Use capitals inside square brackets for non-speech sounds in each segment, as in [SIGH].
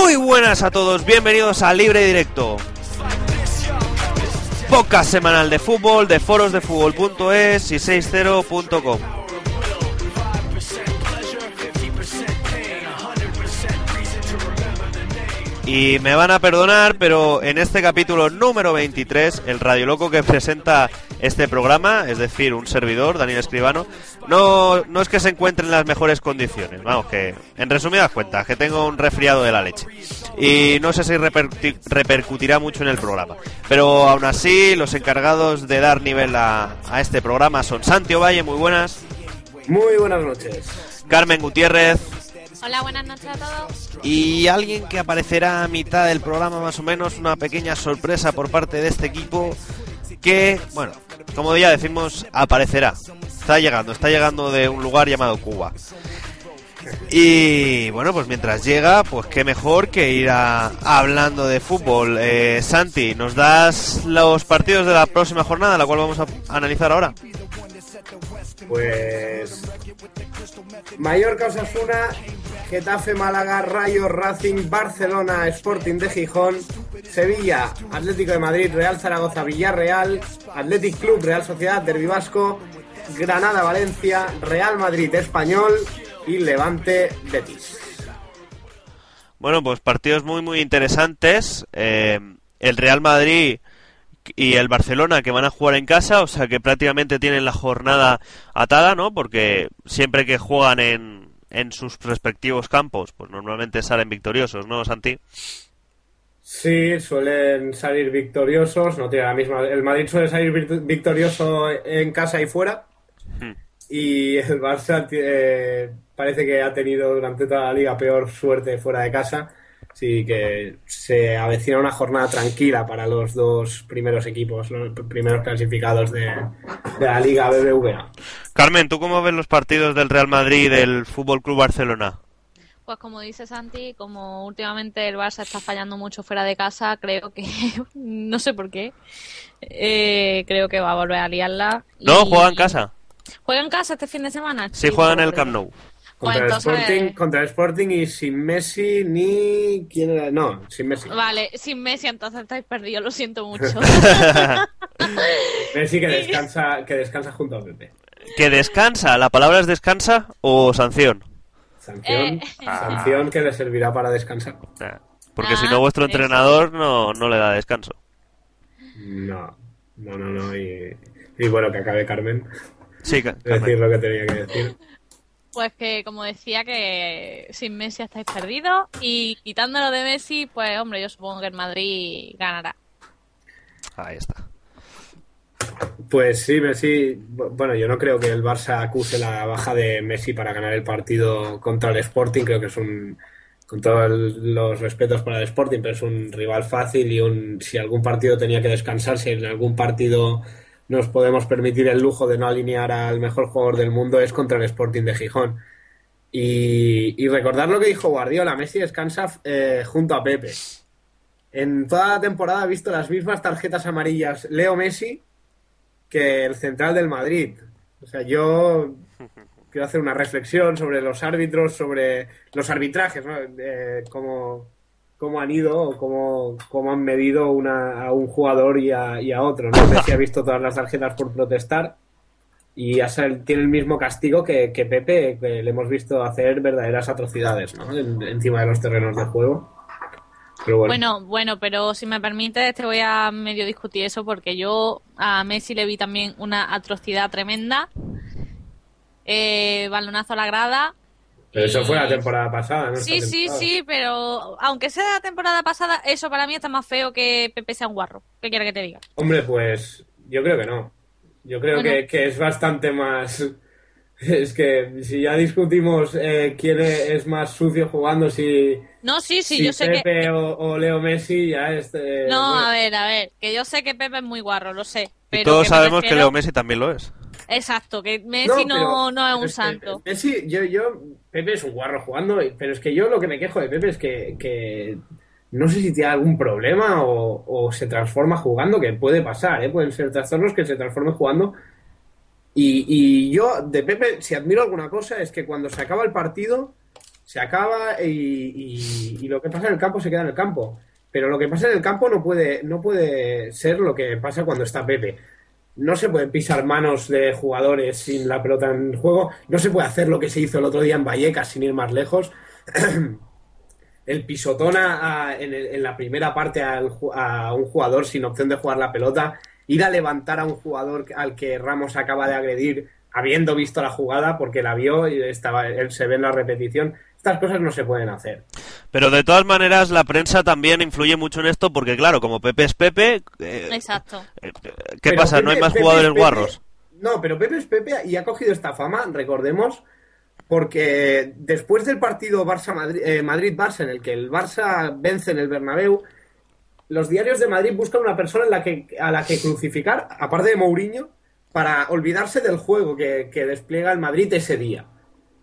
Muy buenas a todos, bienvenidos a Libre Directo. Podcast semanal de fútbol de forosdefútbol.es y 60.com. Y me van a perdonar, pero en este capítulo número 23, el Radio Loco que presenta este programa, es decir, un servidor, Daniel Escribano, no, no es que se encuentre en las mejores condiciones. Vamos, que en resumidas cuentas, que tengo un resfriado de la leche. Y no sé si repercutirá mucho en el programa. Pero aún así, los encargados de dar nivel a, a este programa son Santi Valle, muy buenas. Muy buenas noches. Carmen Gutiérrez. Hola, buenas noches a todos. Y alguien que aparecerá a mitad del programa más o menos, una pequeña sorpresa por parte de este equipo que, bueno, como ya decimos, aparecerá. Está llegando, está llegando de un lugar llamado Cuba. Y bueno, pues mientras llega, pues qué mejor que ir a, hablando de fútbol. Eh, Santi, ¿nos das los partidos de la próxima jornada, la cual vamos a analizar ahora? Pues Mallorca Osasuna, Getafe Málaga, Rayo Racing, Barcelona, Sporting de Gijón, Sevilla, Atlético de Madrid, Real Zaragoza, Villarreal, Athletic Club, Real Sociedad, Derby Vasco, Granada Valencia, Real Madrid Español y Levante Betis. Bueno, pues partidos muy muy interesantes. Eh, el Real Madrid y el Barcelona que van a jugar en casa, o sea que prácticamente tienen la jornada atada, ¿no? Porque siempre que juegan en, en sus respectivos campos, pues normalmente salen victoriosos, ¿no, Santi? Sí, suelen salir victoriosos, no tiene la misma. El Madrid suele salir victorioso en casa y fuera. Y el Barça eh, parece que ha tenido durante toda la liga peor suerte fuera de casa. Así que se avecina una jornada tranquila para los dos primeros equipos, los primeros clasificados de, de la liga BBVA. Carmen, ¿tú cómo ves los partidos del Real Madrid y del Fútbol Club Barcelona? Pues como dice Santi, como últimamente el Barça está fallando mucho fuera de casa, creo que, [LAUGHS] no sé por qué, eh, creo que va a volver a liarla. No, Y- juega en casa. ¿Juega en casa este fin de semana? Sí, juega en el Camp Nou. Contra, Pues el entonces- Sporting, contra el Sporting y sin Messi ni. ¿Quién era? No, sin Messi. Vale, sin Messi entonces estáis perdidos, lo siento mucho. [LAUGHS] [LAUGHS] Messi que descansa, que descansa junto a Pepe. ¿Que descansa? ¿La palabra es descansa o sanción? Sanción, Eh. sanción que le servirá para descansar. Ah, Porque Ah, si no, vuestro entrenador no, no le da descanso. No, no, no, no. Y, y bueno, que acabe Carmen Sí, decir lo que tenía que decir. Pues que, como decía, que sin Messi estáis perdidos y quitándolo de Messi, pues hombre, yo supongo que el Madrid ganará. Ahí está. Pues sí, Messi. bu- Bueno, yo no creo que el Barça acuse la baja de Messi para ganar el partido contra el Sporting. Creo que es un. Con todos los respetos para el Sporting, pero es un rival fácil y un. Si algún partido tenía que descansar, si en algún partido nos podemos permitir el lujo de no alinear al mejor jugador del mundo, es contra el Sporting de Gijón. Y, y recordar lo que dijo Guardiola: Messi descansa eh, junto a Pepe. En toda la temporada ha visto las mismas tarjetas amarillas Leo Messi que el central del Madrid. O sea, yo quiero hacer una reflexión sobre los árbitros, sobre los arbitrajes, ¿no? Eh, cómo, cómo han ido o cómo, cómo han medido una, a un jugador y a, y a otro. No sé ha visto todas las tarjetas por protestar y tiene el mismo castigo que, Pepe, que le hemos visto hacer verdaderas atrocidades ¿no? En- encima de los terrenos de juego. Bueno, Bueno, pero si me permite, te voy a medio discutir eso porque yo a Messi le vi también una atrocidad tremenda. Eh, balonazo a la grada. Pero eso fue la temporada pasada, ¿no? Sí, sí, sí, pero aunque sea la temporada pasada, eso para mí está más feo que Pepe sea un guarro. ¿Qué quiere que te diga? Hombre, pues yo creo que no. Yo creo Bueno. que, que es bastante más... [LAUGHS] Es que si ya discutimos eh, quién es más sucio jugando, si, No, sí, sí, si yo sé Pepe que... o, o Leo Messi, ya es... eh, No, bueno. a ver, a ver, que yo sé que Pepe es muy guarro, lo sé. Y todos que sabemos que Leo Messi también lo es. Exacto, que Messi no, pero- no es un que santo. Messi, yo, yo, Pepe es un guarro jugando, pero es que yo lo que me quejo de Pepe es que, que no sé si tiene algún problema o, o se transforma jugando, que puede pasar, ¿eh? pueden ser trastornos que se transformen jugando. Y, y yo de Pepe, si admiro alguna cosa, es que cuando se acaba el partido, se acaba y, y- y lo que pasa en el campo se queda en el campo. Pero lo que pasa en el campo no puede, no puede ser lo que pasa cuando está Pepe. No se pueden pisar manos de jugadores sin la pelota en juego. No se puede hacer lo que se hizo el otro día en Vallecas sin ir más lejos. [CLEARS THROAT] el pisotón a- a- en, la primera parte al a un jugador sin opción de jugar la pelota, ir a levantar a un jugador al que Ramos acaba de agredir habiendo visto la jugada porque la vio y estaba él se ve en la repetición. Estas cosas no se pueden hacer. Pero de todas maneras, la prensa también influye mucho en esto porque, claro, como Pepe es Pepe, eh, Exacto. eh, ¿qué Pero pasa? ¿No hay más Pepe jugadores Pepe- guarros? No, pero Pepe es Pepe y ha cogido esta fama, recordemos, porque después del partido Barça-Madrid- eh, Madrid-Barça, en el que el Barça vence en el Bernabéu, los diarios de Madrid buscan una persona en la que, a la que crucificar, aparte de Mourinho, para olvidarse del juego que, que despliega el Madrid ese día.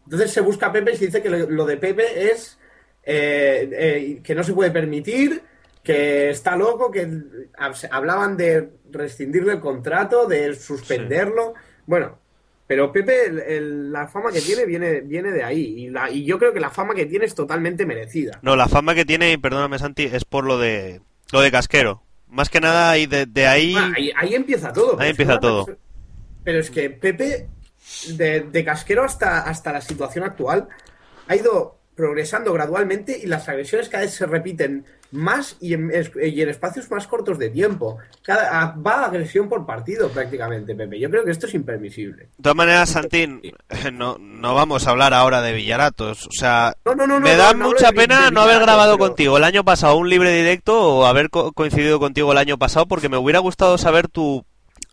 Entonces se busca a Pepe y se dice que lo, lo de Pepe es eh, eh, que no se puede permitir, que está loco, que hab- hablaban de rescindirle el contrato, de suspenderlo. Bueno, pero Pepe, el- el- la fama que tiene viene, viene de ahí. Y, la, y yo creo que la fama que tiene es totalmente merecida. No, la fama que tiene, y perdóname Santi, es por lo de lo de Casquero. Más que nada, y de, de ahí... Ah, ahí, ahí empieza todo. Ahí empieza todo. persona- Pero es que Pepe, de, de casquero hasta, hasta la situación actual, ha ido progresando gradualmente y las agresiones cada vez se repiten más y en, y en espacios más cortos de tiempo. Cada, a- va agresión por partido prácticamente, Pepe. Yo creo que esto es impermisible. De todas maneras, Santín, [LAUGHS] no, no vamos a hablar ahora de Villaratos. O sea, No, no, no, me da mucha de- pena de no haber grabado pero- contigo el año pasado un libre directo o haber co- coincidido contigo el año pasado porque me hubiera gustado saber tu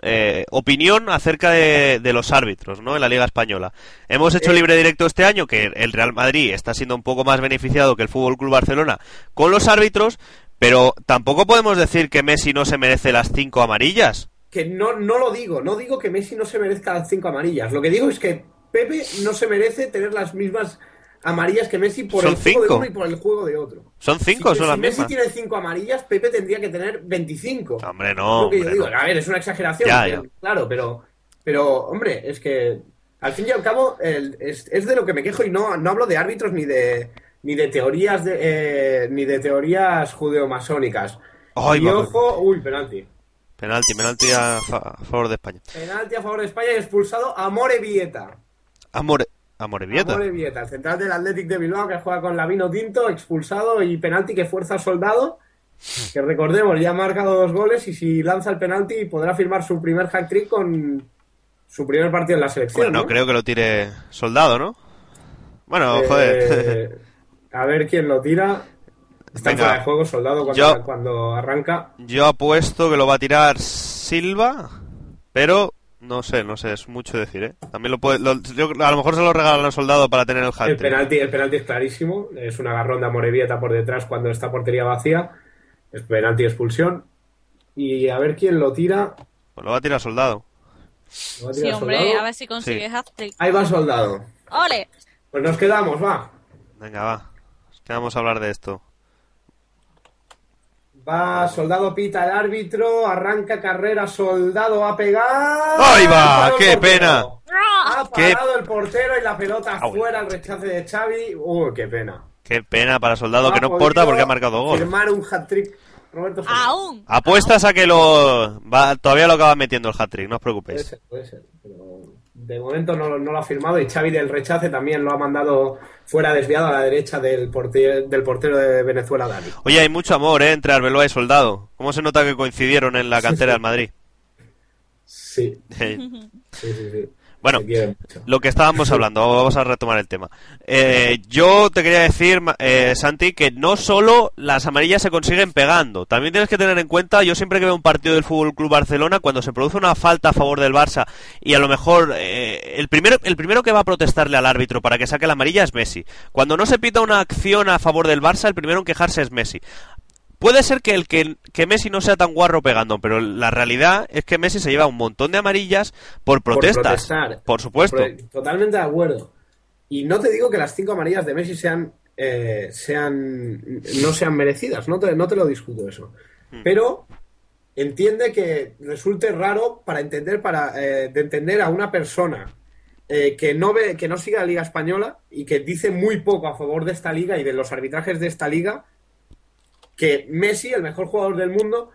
eh, opinión acerca de, de los árbitros ¿no? en la Liga Española. Hemos hecho Eh. libre directo este año que el Real Madrid está siendo un poco más beneficiado que el Fútbol Club Barcelona con los árbitros, pero tampoco podemos decir que Messi no se merece las cinco amarillas. que no, no lo digo, no digo que Messi no se merezca las cinco amarillas. Lo que digo es que Pepe no se merece tener las mismas amarillas que Messi por el juego cinco. de uno y por el juego de otro. Son cinco, si, son si las Messi mismas. tiene cinco amarillas, Pepe tendría que tener 25. Hombre, no. Yo digo. no. A ver, es una exageración, Ya, pero- ya. claro, pero, pero, hombre, es que al fin y al cabo el- es, es de lo que me quejo y no, no hablo de árbitros ni de ni de teorías de, eh, ni de teorías judeomasónicas. Y ojo, uy, penalti. Penalti, penalti a, fa- a favor de España. Penalti a favor de España y expulsado a More Vieta. Amore, Amorebieta. Amore Vieta, el central del Athletic de Bilbao que juega con Lavino Tinto, expulsado y penalti que fuerza al soldado. Que recordemos, ya ha marcado dos goles y si lanza el penalti podrá firmar su primer hat trick con su primer partido en la selección. Bueno, ¿no? creo que lo tire soldado, ¿no? Bueno, Eh, joder. [LAUGHS] a ver quién lo tira. Está fuera de juego soldado cuando, Yo- cuando arranca. Yo apuesto que lo va a tirar Silva, pero no sé, no sé, es mucho decir, ¿eh? También lo puede, lo- yo- a lo mejor se lo regalan al soldado para tener el El hat penalti, el penalti es clarísimo. Es un agarrón de Amorebieta por detrás cuando está portería vacía. Es penalti expulsión. Y a ver quién lo tira. Pues lo va a tirar soldado. Lo va a Sí, tirar hombre, Soldado. a ver si consigues hat-trick. Ahí va soldado. ¡Ole! Pues nos quedamos, va. Venga, va. Nos quedamos a hablar de esto. Va, soldado pita el árbitro, arranca carrera, soldado a pegar. ¡Ahí va! ¡Qué pena! Ha ¡Qué- parado el portero y la pelota Ah, bueno. fuera, el rechace de Xavi. Uy, qué pena. Qué pena para soldado, que no importa podido porque ha marcado gol. Firmar un hat-trick. Roberto Soldado. ¡Aún! Apuestas a que lo. Va, todavía lo acaba metiendo el hat-trick, no os Puede preocupéis. ser, puede ser. Pero de momento no, no lo ha firmado y Xavi del rechace también lo ha mandado fuera desviado a la derecha del portero, del portero de Venezuela, Dani. Oye, hay mucho amor, ¿eh? Entre Arbeloa y Soldado. ¿Cómo se nota que coincidieron en la cantera del Madrid? [LAUGHS] Sí, sí, sí. sí. Bueno, lo que estábamos [LAUGHS] hablando, vamos a retomar el tema. Eh, yo te quería decir, eh, Santi, que no solo las amarillas se consiguen pegando, también tienes que tener en cuenta, yo siempre que veo un partido del Fútbol Club Barcelona, cuando se produce una falta a favor del Barça y a lo mejor eh, el primero el primero que va a protestarle al árbitro para que saque la amarilla es Messi. Cuando no se pita una acción a favor del Barça, el primero en quejarse es Messi. Puede ser que el que, que Messi no sea tan guarro pegando, pero la realidad es que Messi se lleva un montón de amarillas por protestas. Por supuesto. Por- Totalmente de acuerdo. Y no te digo que las cinco amarillas de Messi sean, eh, sean no sean merecidas, no te, no te lo discuto eso. Hmm. Pero entiende que resulte raro para entender, para, eh, de entender a una persona eh, que, no ve, que no sigue la Liga Española y que dice muy poco a favor de esta liga y de los arbitrajes de esta liga, que Messi, el mejor jugador del mundo,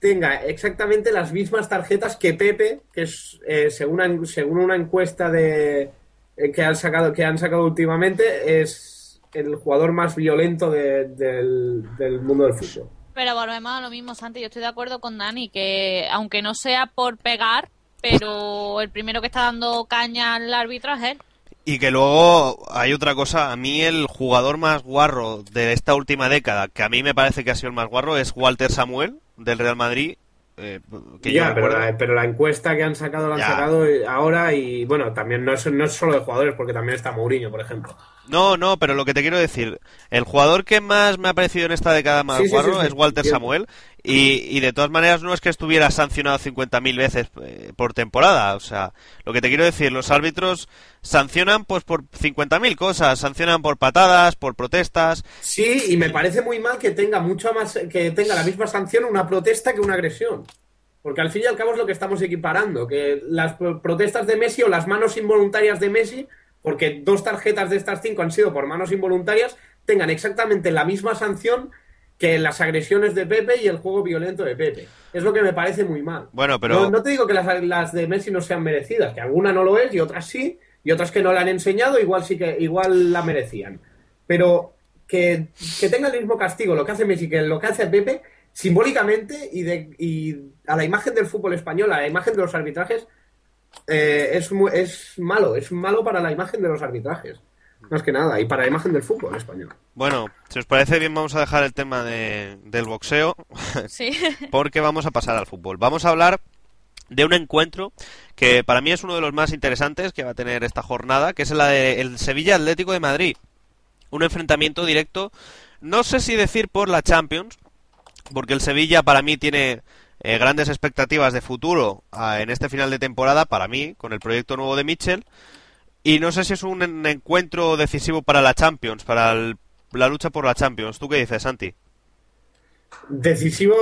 tenga exactamente las mismas tarjetas que Pepe, que es eh, según, según una encuesta de eh, que han sacado que han sacado últimamente es el jugador más violento de- del, del mundo del fútbol. Pero volvemos a lo mismo, Santi. Yo estoy de acuerdo con Dani, que aunque no sea por pegar, pero el primero que está dando caña al árbitro es él. Y que luego hay otra cosa, a mí el jugador más guarro de esta última década, que a mí me parece que ha sido el más guarro, es Walter Samuel, del Real Madrid. eh, que yo Ya, pero la, pero la encuesta que han sacado la han Ya. sacado ahora y bueno, también no es, no es solo de jugadores, porque también está Mourinho, por ejemplo. No, no, pero lo que te quiero decir, el jugador que más me ha parecido en esta década más Sí, es Walter. Samuel. Y, y de todas maneras no es que estuviera sancionado 50.000 veces eh, por temporada. O sea, lo que te quiero decir, los árbitros sancionan pues por 50.000 cosas. Sancionan por patadas, por protestas. Sí, y me parece muy mal que tenga mucho más, que tenga la misma sanción una protesta que una agresión. Porque al fin y al cabo es lo que estamos equiparando, que las pro- protestas de Messi o las manos involuntarias de Messi, porque dos tarjetas de estas cinco han sido por manos involuntarias, tengan exactamente la misma sanción que las agresiones de Pepe y el juego violento de Pepe. Es lo que me parece muy mal. Bueno, pero- No, no te digo que las, las de Messi no sean merecidas, que alguna no lo es y otras sí, y otras que no la han enseñado igual sí que igual la merecían. Pero que, que tenga el mismo castigo lo que hace Messi que lo que hace Pepe, simbólicamente y, de, y a la imagen del fútbol español, a la imagen de los arbitrajes, eh, es, es malo, es malo para la imagen de los arbitrajes. Más que nada, y para la imagen del fútbol español. Bueno, si os parece bien vamos a dejar el tema de- del boxeo Sí. [LAUGHS] porque vamos a pasar al fútbol. Vamos a hablar de un encuentro que para mí es uno de los más interesantes que va a tener esta jornada, que es la de el Sevilla Atlético de Madrid. Un enfrentamiento directo, no sé si decir por la Champions, porque el Sevilla para mí tiene eh, grandes expectativas de futuro ah, en este final de temporada, para mí, con el proyecto nuevo de Mitchell. Y no sé si es un en- encuentro decisivo para la Champions, para la lucha por la Champions. ¿Tú qué dices, Santi? Decisivo,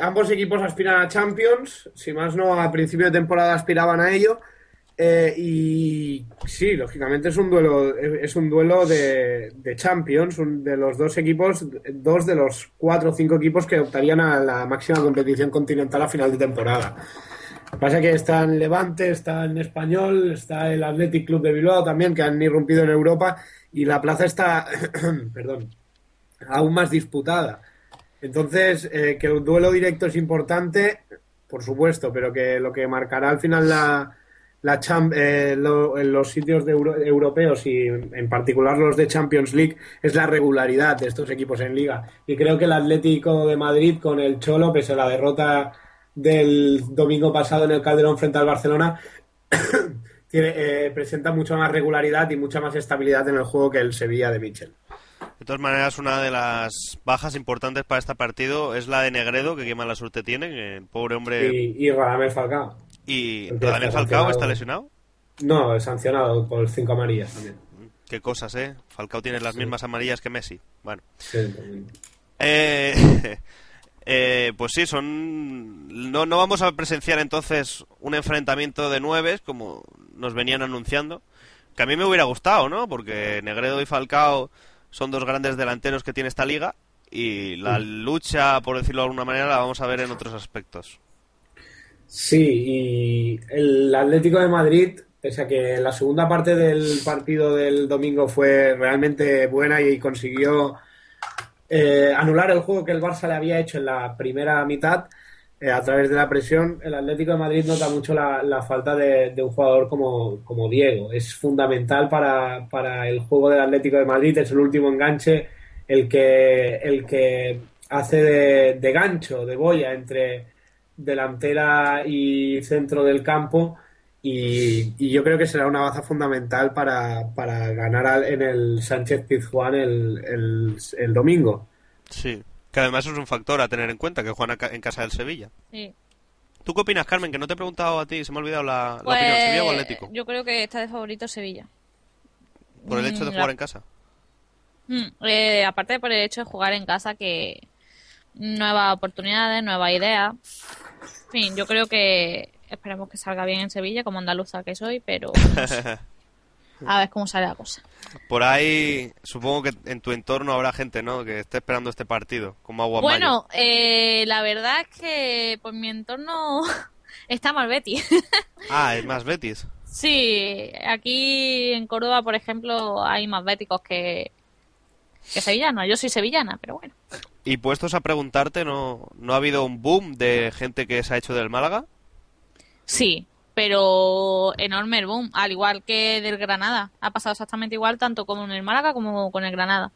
ambos equipos aspiran a Champions, si más no a principio de temporada aspiraban a ello. Eh, y sí, lógicamente es un duelo, es un duelo de, de Champions, un- de los dos equipos, dos de los cuatro o cinco equipos que optarían a la máxima competición continental a final de temporada. Pasa que está en Levante, está en Español, está el Athletic Club de Bilbao también, que han irrumpido en Europa, y la plaza está, [CLEARS THROAT] perdón, aún más disputada. Entonces, eh, que el duelo directo es importante, por supuesto, pero que lo que marcará al final la, la eh, lo- en los sitios de euro- europeos y en particular los de Champions League es la regularidad de estos equipos en liga. Y creo que el Atlético de Madrid con el Cholo, pese a la derrota del domingo pasado en el Calderón frente al Barcelona, [COUGHS] tiene, eh, presenta mucha más regularidad y mucha más estabilidad en el juego que el Sevilla de Michel. De todas maneras, una de las bajas importantes para este partido es la de Negredo, que qué mala suerte tiene, que el pobre hombre... Y, y Radamel Falcao. Y está Falcao está lesionado. No, es sancionado por cinco amarillas también. Qué cosas, ¿eh? Falcao tiene las Sí. mismas amarillas que Messi. Bueno. Sí. Eh, [LAUGHS] eh, pues sí, son... No, no vamos a presenciar entonces un enfrentamiento de nueves, como nos venían anunciando. Que a mí me hubiera gustado, ¿no? Porque Negredo y Falcao son dos grandes delanteros que tiene esta liga. Y la lucha, por decirlo de alguna manera, la vamos a ver en otros aspectos. Sí, y el Atlético de Madrid, pese a que la segunda parte del partido del domingo fue realmente buena y consiguió eh, anular el juego que el Barça le había hecho en la primera mitad eh, a través de la presión, el Atlético de Madrid nota mucho la, falta de, de un jugador como, como Diego. Es fundamental para, para el juego del Atlético de Madrid, es el último enganche, el que, el que hace de, de gancho, de boya entre delantera y centro del campo. Y, y yo creo que será una baza fundamental para, para ganar al- en el Sánchez Pizjuán el, el, el domingo. Sí. Que además es un factor a tener en cuenta, que juegan en casa del Sevilla. Sí. ¿Tú qué opinas, Carmen? Que no te he preguntado a ti, se me ha olvidado la, la Pues, opinión. ¿Sevilla o Atlético? Yo creo que está de favorito Sevilla. Por el hecho de Mm, jugar la- en casa. Mm, eh, aparte por el hecho de jugar en casa, que nuevas oportunidades, nuevas ideas. En fin, yo creo que esperemos que salga bien en Sevilla, como andaluza que soy, pero [LAUGHS] a ver cómo sale la cosa. Por ahí, supongo que en tu entorno habrá gente, ¿no? Que esté esperando este partido, como agua Bueno, eh, la verdad es que por mi entorno [LAUGHS] está mal Betis. [LAUGHS] ah, es más Betis. Sí, aquí en Córdoba, por ejemplo, hay más béticos que, que sevillanos. Yo soy sevillana, pero bueno. Y puestos a preguntarte, ¿no, ¿no ha habido un boom de gente que se ha hecho del Málaga? Sí, pero enorme el boom, al igual que del Granada. Ha pasado exactamente igual tanto con el Málaga como con el Granada.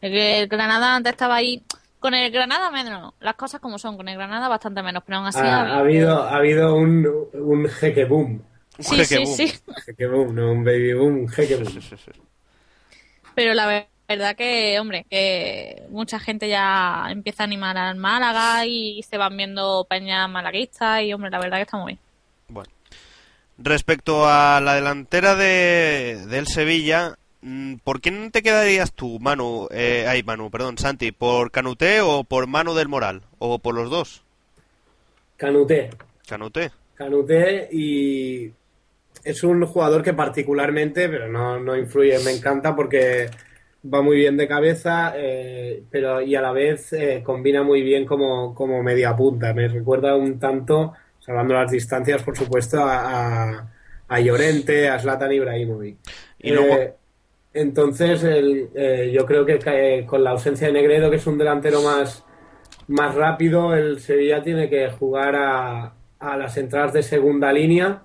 El, Granada antes estaba ahí. Con el Granada menos, las cosas como son, con el Granada bastante menos, pero aún así... Ha, habido, ha habido un, un jeque boom. Sí, sí, sí. Jeque boom, no un baby boom, un jeque boom. Pero la verdad que, hombre, que mucha gente ya empieza a animar al Málaga y se van viendo peñas malaguistas y, hombre, la verdad que está muy bien. Bueno. Respecto a la delantera de, del Sevilla, mm, ¿por quién te quedarías tú, Manu? Eh, ay, Manu, perdón, Santi, ¿por Canuté o por Manu del Moral? ¿O por los dos? Canuté. Canuté. Canuté y es un jugador que particularmente, pero no, no influye, me encanta porque va muy bien de cabeza, eh, pero y a la vez eh, combina muy bien como, como media punta. Me recuerda un tanto salvando las distancias, por supuesto, a, a, Llorente, a Zlatan Ibrahimovic. Y eh, entonces, eh, yo creo que con la ausencia de Negredo, que es un delantero más, más rápido, el Sevilla tiene que jugar a, a las entradas de segunda línea,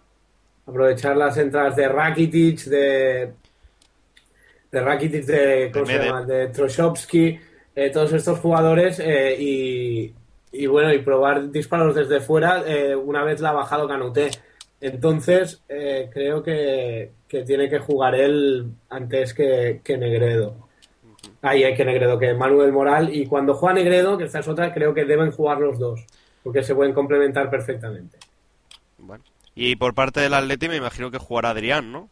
aprovechar las entradas de Rakitic, de, de Rakitic, de, ¿cómo se llama? de Troshowski, todos estos jugadores y, y bueno, y probar disparos desde fuera eh, una vez la ha bajado Canuté. Entonces, eh, creo que, tiene que jugar él antes que, Negredo. Ahí hay que Negredo, que Manuel Moral. Y cuando juega Negredo, que esta es otra, creo que deben jugar los dos, porque se pueden complementar perfectamente. Bueno. Y por parte del Atleti me imagino que jugará Adrián, ¿no?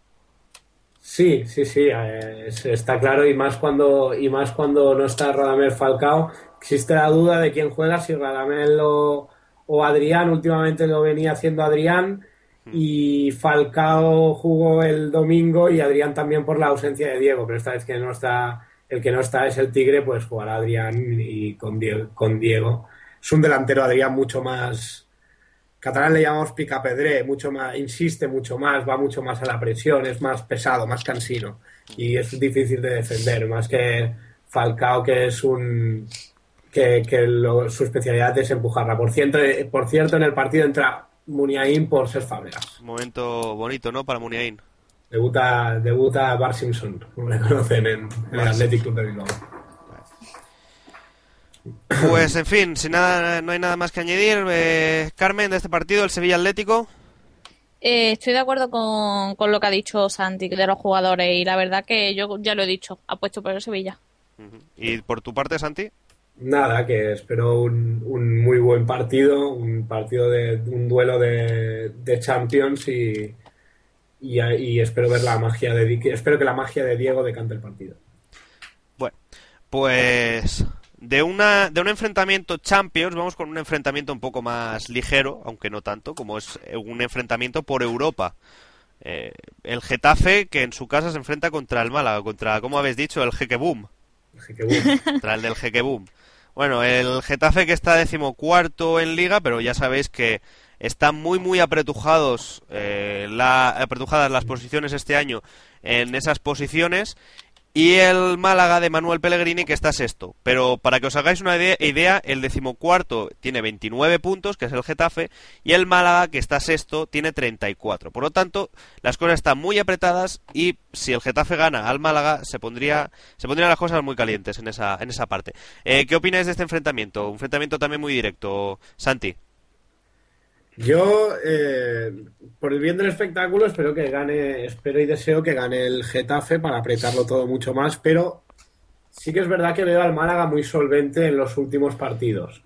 Sí, sí, sí, eh, está claro y más cuando y más cuando no está Radamel Falcao existe la duda de quién juega, si Radamel o, Adrián. Últimamente lo venía haciendo Adrián hmm. y Falcao jugó el domingo y Adrián también por la ausencia de Diego, pero esta vez que no está, el que no está es el Tigre, pues jugará Adrián y con Diego. Con Diego. Es un delantero Adrián mucho más, catalán le llamamos picapedré, mucho más, insiste mucho más, va mucho más a la presión, es más pesado, más cansino y es difícil de defender, más que Falcao que es un que, su especialidad es empujarla. Por cierto, eh, por cierto, en el partido entra Muniain por ser Fábregas. Momento bonito, ¿no? Para Muniain. Debuta, debuta Bar Simpson, como le conocen en, el Athletic Club de Bilbao. Pues en fin, si nada, no hay nada más que añadir. Eh, Carmen, de este partido, el Sevilla Atlético. Eh, estoy de acuerdo con, con, lo que ha dicho Santi de los jugadores y la verdad que yo ya lo he dicho, apuesto por el Sevilla. ¿Y por tu parte, Santi? Nada, que espero un, un, muy buen partido, un partido de un duelo de, Champions y, y, espero ver la magia de espero que la magia de Diego decante el partido. Bueno, pues de una de un enfrentamiento Champions vamos con un enfrentamiento un poco más ligero, aunque no tanto, como es un enfrentamiento por Europa. Eh, el Getafe que en su casa se enfrenta contra el Málaga, contra, como habéis dicho, el Jequeboom. El [LAUGHS] Contra el del Jequeboom. Bueno, el Getafe que está decimocuarto en liga, pero ya sabéis que están muy muy apretujados eh, la, apretujadas las posiciones este año en esas posiciones y el Málaga de Manuel Pellegrini que está sexto. Pero para que os hagáis una idea, el decimocuarto tiene 29 puntos, que es el Getafe, y el Málaga que está sexto tiene 34. Por lo tanto, las cosas están muy apretadas y si el Getafe gana al Málaga se pondría se pondrían las cosas muy calientes en esa en esa parte. Eh, ¿Qué opináis de este enfrentamiento? Un enfrentamiento también muy directo, Santi. Yo, eh, por el bien del espectáculo, espero que gane, espero y deseo que gane el Getafe para apretarlo todo mucho más, pero sí que es verdad que veo al Málaga muy solvente en los últimos partidos.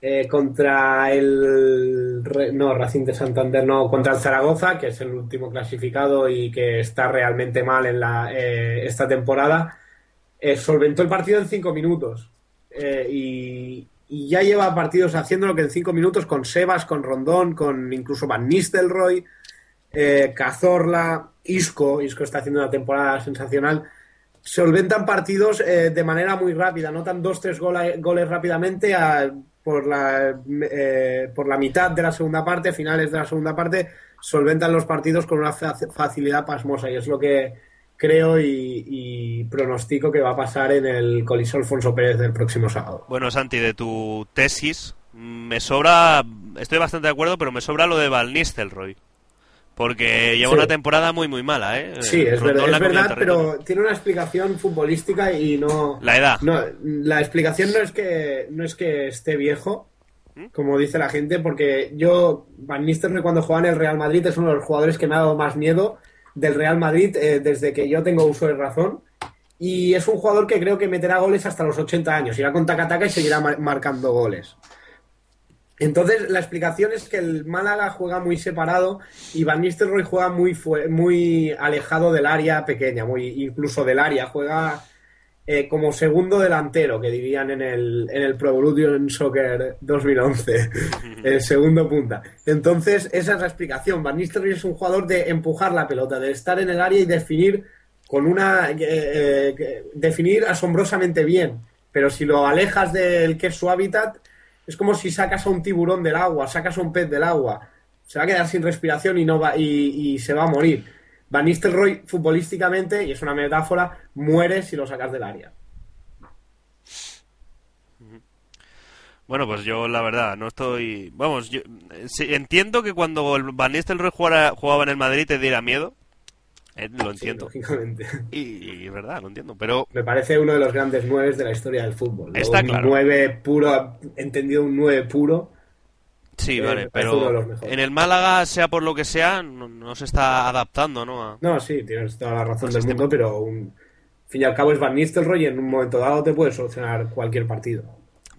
Eh, contra el no Racing de Santander no contra el Zaragoza que es el último clasificado y que está realmente mal en la eh, esta temporada solventó el partido en cinco minutos y, y ya lleva partidos haciéndolo que en cinco minutos con Sebas, con Rondón, con incluso Van Nistelrooy, eh, Cazorla, Isco, Isco está haciendo una temporada sensacional, solventan partidos eh, de manera muy rápida, notan dos, tres goles rápidamente por, la, eh, por la mitad de la segunda parte, finales de la segunda parte, solventan los partidos con una facilidad pasmosa y es lo que creo y, pronostico que va a pasar en el Coliseo Alfonso Pérez del próximo sábado. Bueno, Santi, de tu tesis, me sobra, estoy bastante de acuerdo, pero me sobra lo de Val Nistelrooy. Porque lleva una temporada muy, muy mala, ¿eh? Sí, es, verdad, es verdad pero tiene una explicación futbolística y no... La edad. No, la explicación no es que, no es que esté viejo, ¿Mm? como dice la gente, porque yo, Van Nistelrooy cuando juega en el Real Madrid es uno de los jugadores que me ha dado más miedo del Real Madrid eh, desde que yo tengo uso de razón. Y es un jugador que creo que meterá goles hasta los 80 años. Irá con taca-taca y seguirá marcando goles. Entonces, la explicación es que el Málaga juega muy separado y Van Nistelrooy juega muy, muy alejado del área pequeña, muy incluso del área. Juega eh, como segundo delantero, que dirían en el, en el Pro Evolution Soccer 2011, [LAUGHS] el segundo punta. Entonces, esa es la explicación. Van Nistelrooy es un jugador de empujar la pelota, de estar en el área y definir con una eh, eh, definir asombrosamente bien. Pero si lo alejas del que es su hábitat, es como si sacas a un tiburón del agua, sacas a un pez del agua. Se va a quedar sin respiración y no va y, se va a morir. Van Nistelrooy futbolísticamente, y es una metáfora, muere si lo sacas del área. Bueno, pues yo la verdad no estoy... Vamos, yo entiendo que cuando Van Nistelrooy jugaba en el Madrid te diera miedo, eh, lo entiendo. Y, es verdad, lo entiendo. Pero. Me parece uno de los grandes nueve de la historia del fútbol. Está un claro. Nueve puro, entendido un nueve puro. Sí, eh, vale, pero en el Málaga, sea por lo que sea, no, se está adaptando, ¿no? No, sí, tienes toda la razón del mundo, pero un, fin y al cabo es Van Nistelrooy y en un momento dado te puede solucionar cualquier partido.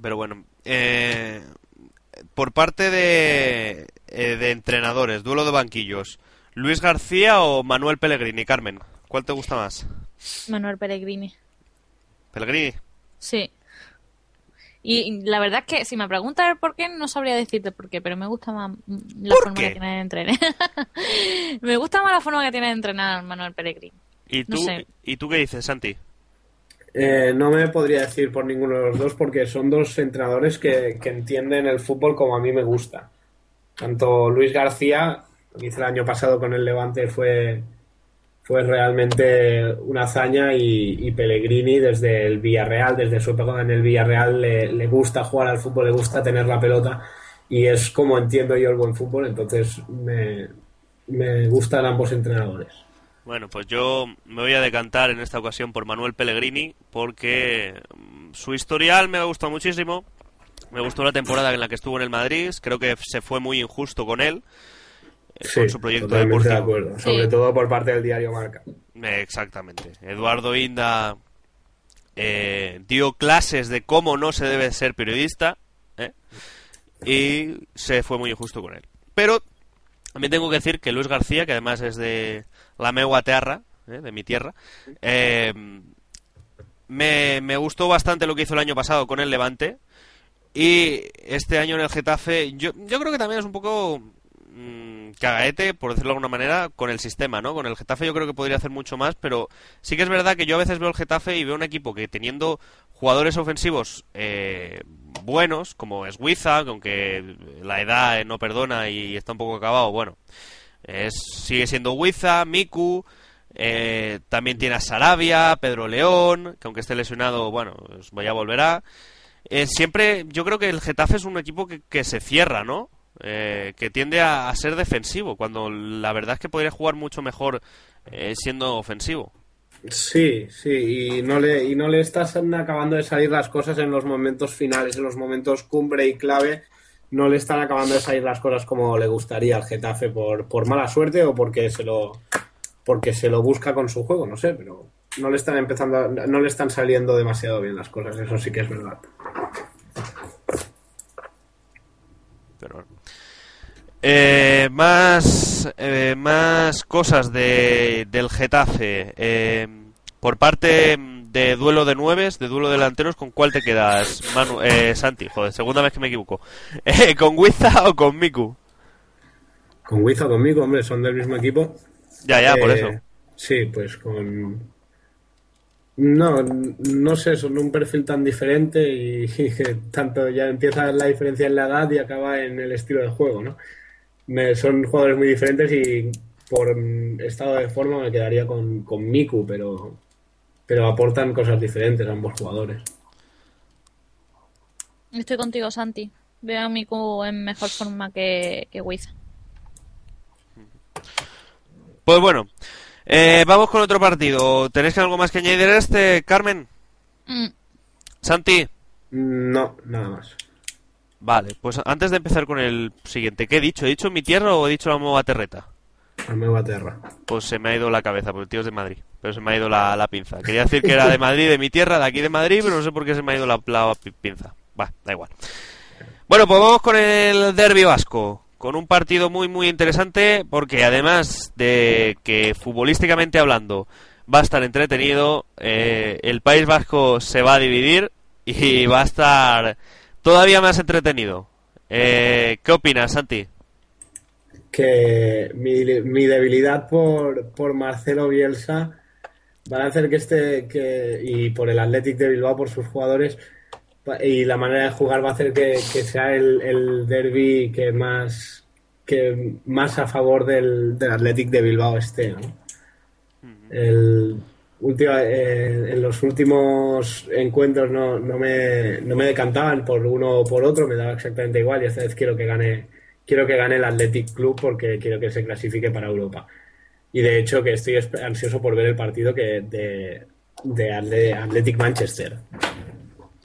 Pero bueno, eh, por parte de, de entrenadores, duelo de banquillos. ¿Luis García o Manuel Pellegrini, Carmen? ¿Cuál te gusta más? Manuel Pellegrini. ¿Pellegrini? Sí. Y la verdad es que si me preguntas por qué, no sabría decirte por qué, pero me gusta más la forma que tiene de entrenar. [LAUGHS] me gusta más la forma que tiene de entrenar Manuel Pellegrini. ¿Y tú, ¿y tú qué dices, Santi? Eh, no me podría decir por ninguno de los dos porque son dos entrenadores que, que entienden el fútbol como a mí me gusta. Tanto Luis García lo que hice el año pasado con el Levante fue, fue realmente una hazaña y, Pellegrini desde el Villarreal, desde su época en el Villarreal, le, gusta jugar al fútbol, le gusta tener la pelota y es como entiendo yo el buen fútbol, entonces me, me gustan ambos entrenadores. Bueno, pues yo me voy a decantar en esta ocasión por Manuel Pellegrini porque su historial me ha gustado muchísimo. Me gustó la temporada en la que estuvo en el Madrid, creo que se fue muy injusto con él con su proyecto deportivo. De acuerdo. Sobre todo por parte del diario Marca. exactamente. Eduardo Inda eh, dio clases de cómo no se debe ser periodista ¿eh? y se fue muy injusto con él. Pero también tengo que decir que Luis García, que además es de la Megua Terra, ¿eh? de mi tierra, me, me gustó bastante lo que hizo el año pasado con el Levante. Y este año en el Getafe, yo, yo creo que también es un poco mmm, cagaete, por decirlo de alguna manera, con el sistema, ¿no? Con el Getafe yo creo que podría hacer mucho más, pero sí que es verdad que yo a veces veo el Getafe y veo un equipo que teniendo jugadores ofensivos eh, buenos, como es Wiza, aunque la edad no perdona y está un poco acabado, bueno, es, sigue siendo Wiza, Miku, eh, también tiene a Sarabia, Pedro León, que aunque esté lesionado, bueno, pues ya volverá. Eh, siempre, yo creo que el Getafe es un equipo que, que se cierra, ¿no? Eh, que tiende a, ser defensivo, cuando la verdad es que podría jugar mucho mejor eh, siendo ofensivo. Sí, sí, y no, le, y no le están acabando de salir las cosas en los momentos finales, en los momentos cumbre y clave, no le están acabando de salir las cosas como le gustaría al Getafe por, por mala suerte o porque se lo porque se lo busca con su juego, no sé, pero no le están empezando, no le están saliendo demasiado bien las cosas, eso sí que es verdad. Pero eh, más, eh, más cosas de, del Getafe. Eh, por parte de duelo de nueves, de duelo de delanteros, ¿con cuál te quedas, Manu, eh, Santi? Joder, segunda vez que me equivoco. [LAUGHS] Eh, ¿Con Wiza o con Miku? Con Wiza o con Miku, hombre, son del mismo equipo. Ya, ya, por Eh, eso. Sí, pues con. No, no sé, son un perfil tan diferente y, que [LAUGHS] tanto ya empieza la diferencia en la edad y acaba en el estilo de juego, ¿no? Me- son jugadores muy diferentes y por estado de forma me quedaría con, con Miku, pero, pero aportan cosas diferentes ambos jugadores. Estoy contigo, Santi. Veo a Miku en mejor forma que, que Wiz. Pues bueno, eh, vamos con otro partido. ¿Tenéis algo más que añadir a este, Carmen? Mm, Santi. No, nada más. Vale, pues antes de empezar con el siguiente, ¿qué he dicho? ¿He dicho mi tierra o he dicho la nueva terreta? A Nueva Terra. Pues se me ha ido la cabeza, porque el tío es de Madrid. Pero se me ha ido la, la pinza. Quería decir que era de Madrid, de mi tierra, de aquí de Madrid, pero no sé por qué se me ha ido la, la pi- pinza. Va, da igual. Bueno, pues vamos con el derbi vasco. Con un partido muy, muy interesante, porque además de que futbolísticamente hablando va a estar entretenido, eh, el País Vasco se va a dividir y va a estar todavía más entretenido. Eh, ¿Qué opinas, Santi? que mi, mi debilidad por, por Marcelo Bielsa va a hacer que este que, y por el Athletic de Bilbao por sus jugadores y la manera de jugar va a hacer que, que sea el, el derby que más que más a favor del, del Athletic de Bilbao esté ¿no? el última- eh, en los últimos encuentros no, no me, no me decantaban por uno o por otro, me daba exactamente igual y esta vez quiero que gane, quiero que gane el Athletic Club porque quiero que se clasifique para Europa. Y de hecho que estoy ansioso por ver el partido que de, de Athletic Manchester.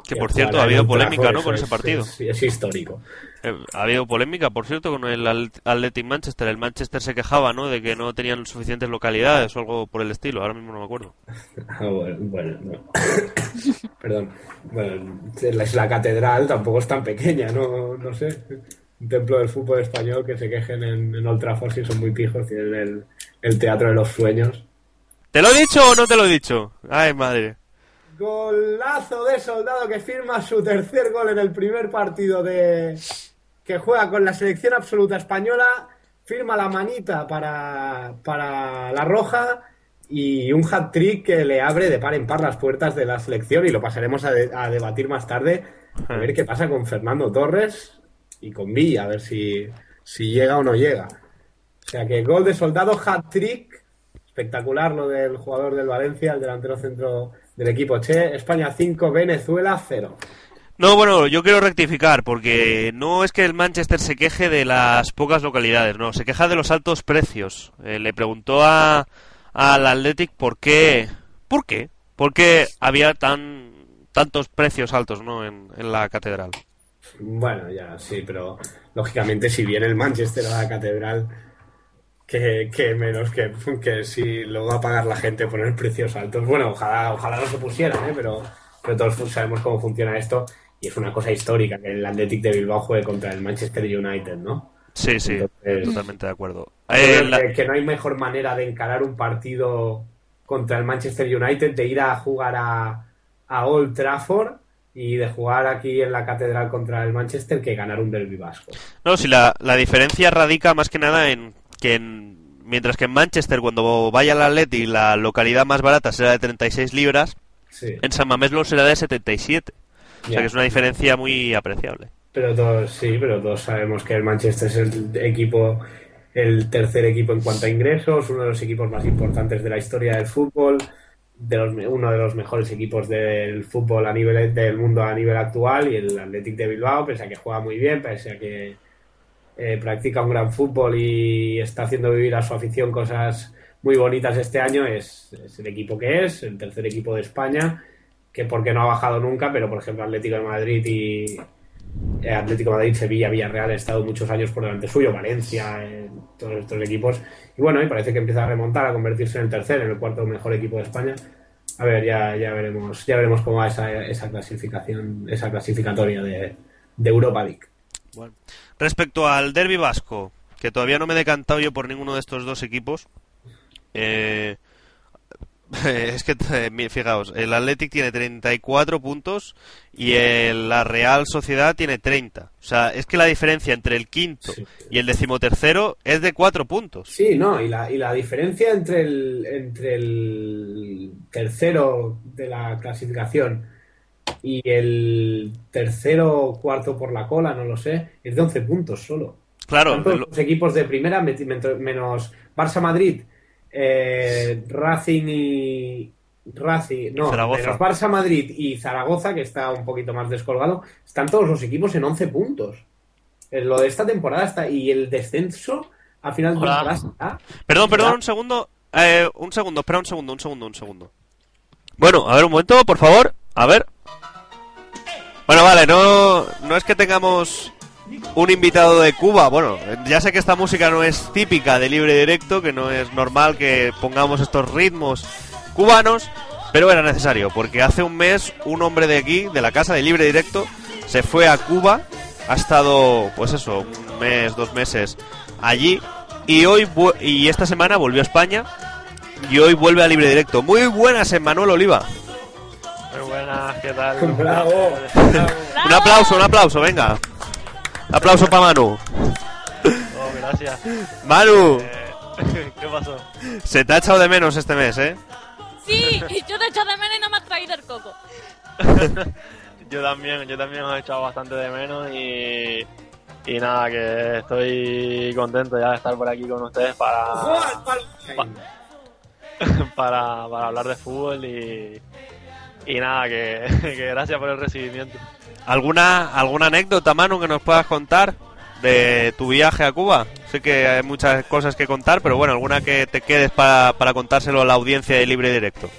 Que Que por cierto ha habido polémica, ¿no? Con ese partido. Es, es histórico. Eh, Ha habido polémica, por cierto, con el Athletic Manchester. El Manchester se quejaba, ¿no? De que no tenían suficientes localidades o algo por el estilo. Ahora mismo no me acuerdo. [LAUGHS] Ah, bueno, bueno, no. [COUGHS] Perdón. Bueno, es la catedral, tampoco es tan pequeña, no, no sé. Un templo del fútbol español que se quejen en, en Old Trafford si son muy pijos, tienen el, el teatro de los sueños. ¿Te lo he dicho o no te lo he dicho? Ay, madre. Golazo de soldado que firma su tercer gol en el primer partido de que juega con la selección absoluta española, firma la manita para, para la roja y un hat trick que le abre de par en par las puertas de la selección y lo pasaremos a, de- a debatir más tarde a ver qué pasa con Fernando Torres y con Villa, a ver si, si llega o no llega. O sea que gol de soldado, hat trick, espectacular lo del jugador del Valencia, el delantero centro del equipo Che. España 5, Venezuela 0. No, bueno, yo quiero rectificar, porque no es que el Manchester se queje de las pocas localidades, no, se queja de los altos precios. Eh, le preguntó a al Athletic por qué, ¿por qué? ¿Por qué había tan tantos precios altos, no, en, en la catedral? Bueno, ya, sí, pero lógicamente si viene el Manchester a la catedral, que, que menos que, que si lo va a pagar la gente poner precios altos. Bueno, ojalá, ojalá no se pusieran, ¿eh? pero, pero todos sabemos cómo funciona esto y es una cosa histórica que el Athletic de Bilbao juegue contra el Manchester United, ¿no? Sí, sí, Entonces- totalmente de acuerdo. Eh, la- que, que no hay mejor manera de encarar un partido contra el Manchester United, de ir a jugar a, a Old Trafford y de jugar aquí en la catedral contra el Manchester que ganar un derby vasco. No, si la, la diferencia radica más que nada en que en- mientras que en Manchester cuando vaya al Atleti la localidad más barata será de 36 libras, Sí, en San Mamés lo será de 77. O sea que es una diferencia muy apreciable. pero todos sí, pero todos sabemos que el Manchester es el equipo, el tercer equipo en cuanto a ingresos, uno de los equipos más importantes de la historia del fútbol, de los, uno de los mejores equipos del fútbol a nivel del mundo a nivel actual y el Athletic de Bilbao, pese a que juega muy bien, pese a que eh, practica un gran fútbol y está haciendo vivir a su afición cosas muy bonitas este año, es el equipo que es, el tercer equipo de España, que porque no ha bajado nunca, pero por ejemplo Atlético de Madrid y eh, Atlético de Madrid, Sevilla, Villarreal han estado muchos años por delante suyo, Valencia, eh, todos estos equipos. Y bueno, y parece que empieza a remontar, a convertirse en el tercer, en el cuarto mejor equipo de España. A ver, ya, ya veremos, ya veremos cómo va esa, esa clasificación, esa clasificatoria de, de Europa League. Respecto al derby vasco, que todavía no me he decantado yo por ninguno de estos dos equipos, eh, [LAUGHS] Es que, eh, fijaos, el Athletic tiene 34 puntos y el- la Real Sociedad tiene 30. O sea, es que la diferencia entre el quinto Sí. y el decimotercero es de 4 puntos. Sí, no, y la, y la diferencia entre el, entre el tercero de la clasificación y el tercero o cuarto por la cola, no lo sé, es de 11 puntos solo. Claro, Tanto lo- los equipos de primera, menos Barça Madrid, eh, Racing y. Racing, no, Zaragoza. menos Barça Madrid y Zaragoza, que está un poquito más descolgado, están todos los equipos en 11 puntos. Eh, Lo de esta temporada está. Y el descenso a final de temporada está. Perdón, perdón, un segundo. Eh, un segundo, espera un segundo, un segundo, un segundo. Bueno, a ver un momento, por favor. A ver. Bueno, vale, no, no es que tengamos un invitado de Cuba. Bueno, ya sé que esta música no es típica de libre directo, que no es normal que pongamos estos ritmos cubanos, pero era necesario, porque hace un mes un hombre de aquí, de la casa de libre directo, se fue a Cuba, ha estado, pues eso, un mes, dos meses allí, y hoy y esta semana volvió a España y hoy vuelve a libre directo. Muy buenas, Manuel Oliva. Muy buenas, ¿qué tal? Bravo. Un aplauso, un aplauso, venga. Aplauso para Manu. Oh, gracias. Manu, Eh, [LAUGHS] ¿Qué pasó? se te ha echado de menos este mes, ¿eh? Sí, yo te echo de menos y no me has traído el coco. [LAUGHS] Yo también, yo también os he echado bastante de menos y, y nada, que estoy contento ya de estar por aquí con ustedes para, [LAUGHS] para, para hablar de fútbol y, y nada, que, que gracias por el recibimiento. ¿Alguna, ¿Alguna anécdota, Manu, que nos puedas contar de tu viaje a Cuba? Sé que hay muchas cosas que contar, pero bueno, alguna que te quedes para, para contárselo a la audiencia de libre directo.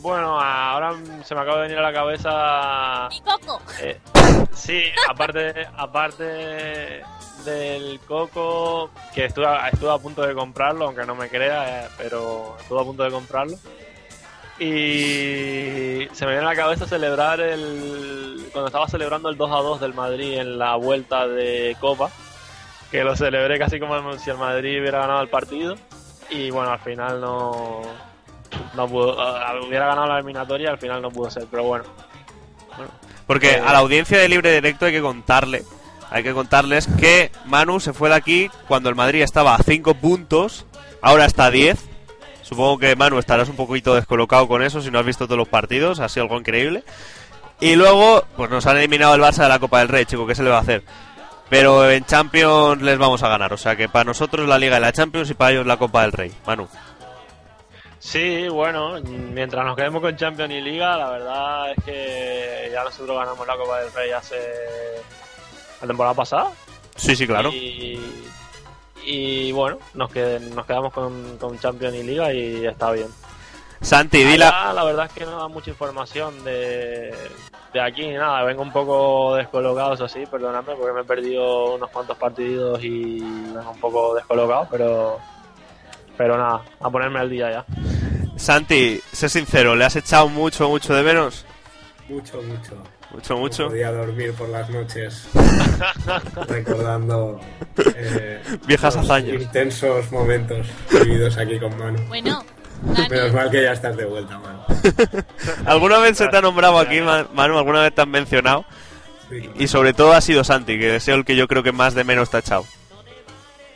Bueno, ahora se me acaba de venir a la cabeza Mi coco. Eh, sí, aparte, aparte del coco, que estuve, a- estuve a punto de comprarlo, aunque no me crea, eh, pero estuve a punto de comprarlo. Y se me viene a la cabeza celebrar el. Cuando estaba celebrando el 2 a 2 del Madrid en la vuelta de Copa, que lo celebré casi como si el Madrid hubiera ganado el partido. Y bueno, al final no. No pudo. ah, hubiera ganado la eliminatoria, al final no pudo ser, pero bueno. Porque Eh. a la audiencia de libre directo hay que contarle, hay que contarles que Manu se fue de aquí cuando el Madrid estaba a 5 puntos, ahora está a 10. Supongo que Manu estarás un poquito descolocado con eso si no has visto todos los partidos, ha sido algo increíble. Y luego, pues nos han eliminado el Barça de la Copa del Rey, chico, ¿qué se le va a hacer? Pero en Champions les vamos a ganar, o sea que para nosotros la Liga de la Champions y para ellos la Copa del Rey. Manu. Sí, bueno, mientras nos quedemos con Champions y Liga, la verdad es que ya nosotros ganamos la Copa del Rey hace la temporada pasada. Sí, sí, claro. Y, y bueno, nos, qued- nos quedamos con, con Champions y Liga y está bien. Santi, dila. Allá, la verdad es que no da mucha información de, de aquí ni nada. Vengo un poco descolocado, eso sí, perdonadme, porque me he perdido unos cuantos partidos y vengo un poco descolocado, pero, pero nada, a ponerme al día ya. Santi, sé sincero, ¿le has echado mucho, mucho de menos? Mucho, mucho. Mucho, No mucho. podía dormir por las noches [LAUGHS] recordando eh, Viejas hazañas. intensos momentos vividos aquí con Manu. Bueno, Menos Dani, mal que ya estás de vuelta, Manu. [LAUGHS] ¿Alguna vez se te ha nombrado aquí, Ma- Manu? ¿Alguna vez te han mencionado? Sí, Y sobre todo ha sido Santi, que es el que yo creo que más de menos te ha echado.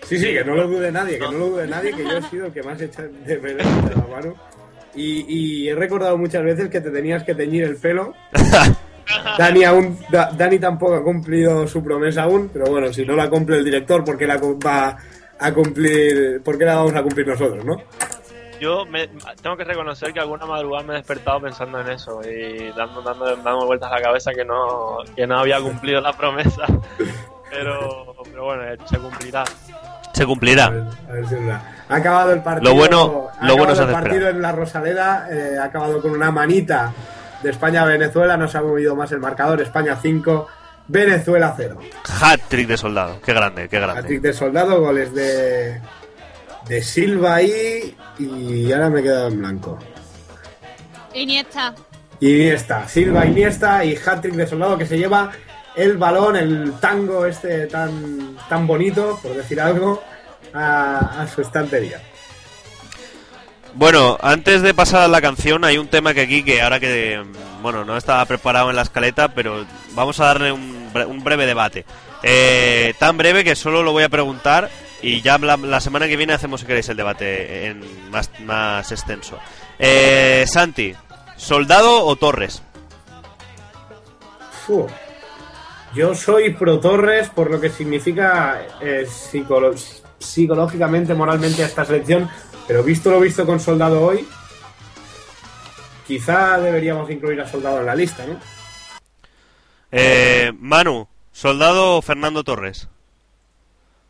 sí, sí, que no lo dude nadie, que no lo dude nadie, que yo he sido el que más echa de menos a Manu. Y, y he recordado muchas veces que te tenías que teñir el pelo. [LAUGHS] Dani aún, Da- Dani tampoco ha cumplido su promesa aún, pero bueno, si no la cumple el director, ¿por qué la va a cumplir, por qué la vamos a cumplir nosotros, no? Yo me, tengo que reconocer que alguna madrugada me he despertado pensando en eso y dando, dando, dando vueltas a la cabeza que no, que no había cumplido la promesa. [LAUGHS] Pero, pero bueno, se cumplirá. Se A cumplirá. ver, a ver si es verdad. Ha acabado el partido. Lo bueno- lo bueno el partido esperar. en la Rosaleda. eh, ha acabado con una manita de España a Venezuela. No se ha movido más el marcador. España 5, Venezuela 0. Hat-trick de soldado. Qué grande, qué grande. Patrick de Soldado, goles de, de Silva ahí. Y ahora me he quedado en blanco. Iniesta. Iniesta, Silva, Iniesta y hat-trick de Soldado que se lleva el balón, el tango este tan, tan bonito, por decir algo, a, a su estantería. Bueno, antes de pasar a la canción, hay un tema que aquí que ahora que, bueno, no estaba preparado en la escaleta, pero vamos a darle un, un breve debate. Eh, tan breve que solo lo voy a preguntar y ya la, la semana que viene hacemos, si queréis, el debate en más, más extenso. Eh, Santi, ¿soldado o Torres? Yo soy pro Torres por lo que significa eh, psicológicamente, moralmente a esta selección, pero visto lo visto con Soldado hoy, quizá deberíamos incluir a Soldado en la lista, ¿no? Eh, Manu, ¿soldado o Fernando Torres?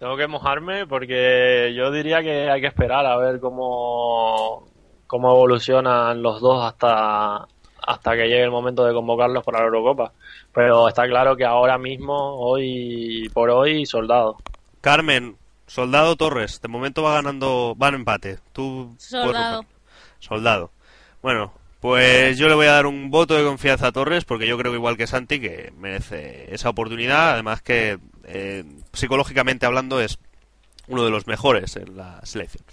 Tengo que mojarme porque yo diría que hay que esperar a ver cómo, cómo evolucionan los dos hasta, hasta que llegue el momento de convocarlos para la Eurocopa. Pero está claro que ahora mismo, hoy por hoy, soldado. Carmen, soldado Torres, de momento va ganando, van empate. Tú Soldado. Soldado. Bueno, pues yo le voy a dar un voto de confianza a Torres porque yo creo que igual que Santi que merece esa oportunidad, además que eh, psicológicamente hablando es uno de los mejores en la selección.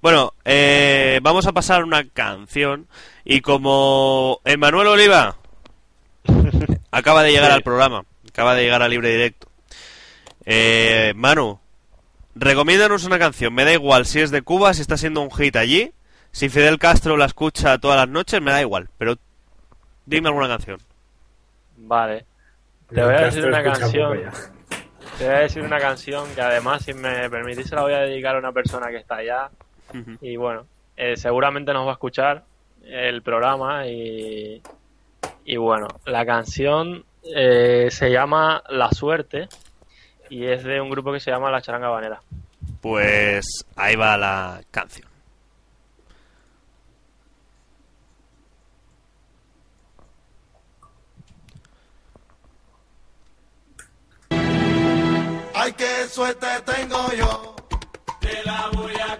Bueno, eh, vamos a pasar una canción y como Emanuel Oliva [LAUGHS] acaba de llegar al programa, acaba de llegar a libre directo. Eh, Manu, recomiéndanos una canción. Me da igual si es de Cuba, si está siendo un hit allí. Si Fidel Castro la escucha todas las noches, me da igual. Pero dime alguna canción. Vale. Te voy a decir una canción. Te voy a decir una canción que además, si me permitís, se la voy a dedicar a una persona que está allá. Y bueno, eh, seguramente nos va a escuchar el programa y, y bueno, la canción eh, se llama La Suerte y es de un grupo que se llama La Charanga Banera. Pues ahí va la canción. Ay, qué suerte tengo yo. Te la voy a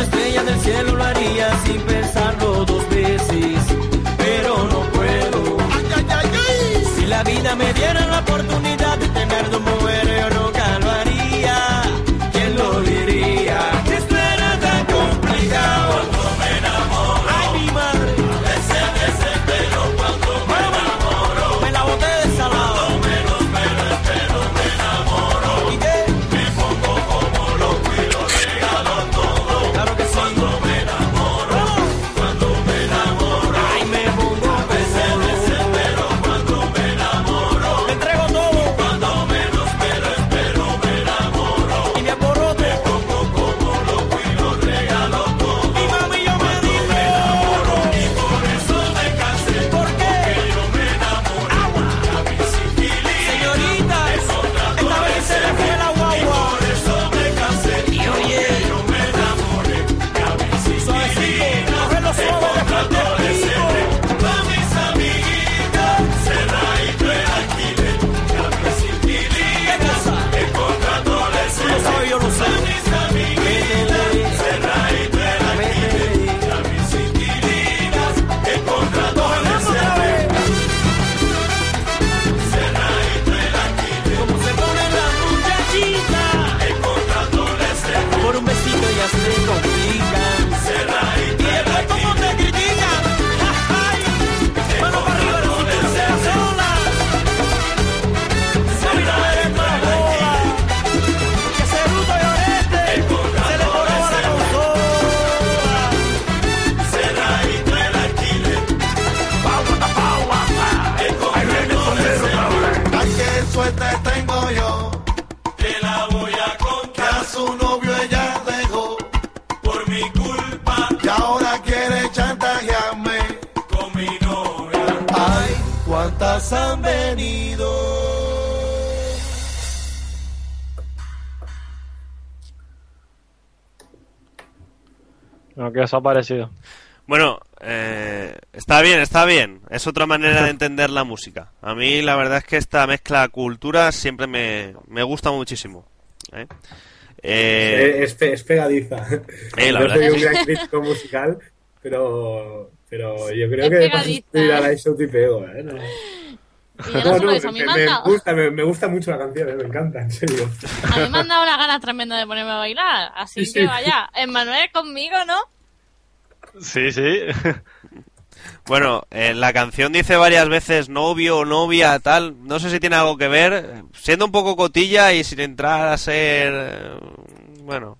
una estrella del cielo lo haría sin pensarlo dos veces, pero no puedo. Ay, ay, ay, ay. Si la vida me Que os ha parecido. Bueno, eh, está bien, está bien. Es otra manera de entender la música. A mí la verdad es que esta mezcla de culturas siempre me, me gusta muchísimo. ¿eh? Eh, Es, es pegadiza. Eh, la no verdad soy un gran crítico musical, pero, pero yo creo Es que pegadiza. ir a la y pego, ¿eh? No, eso, me, gusta, me, me gusta mucho la canción, ¿eh? me encanta, en serio. A mí me han dado una ganas tremenda de ponerme a bailar. Así Sí, que sí. vaya, Emmanuel conmigo, ¿no? Sí, sí. [LAUGHS] Bueno, eh, la canción dice varias veces novio o novia, tal. No sé si tiene algo que ver. Siendo un poco cotilla y sin entrar a ser. eh, Bueno,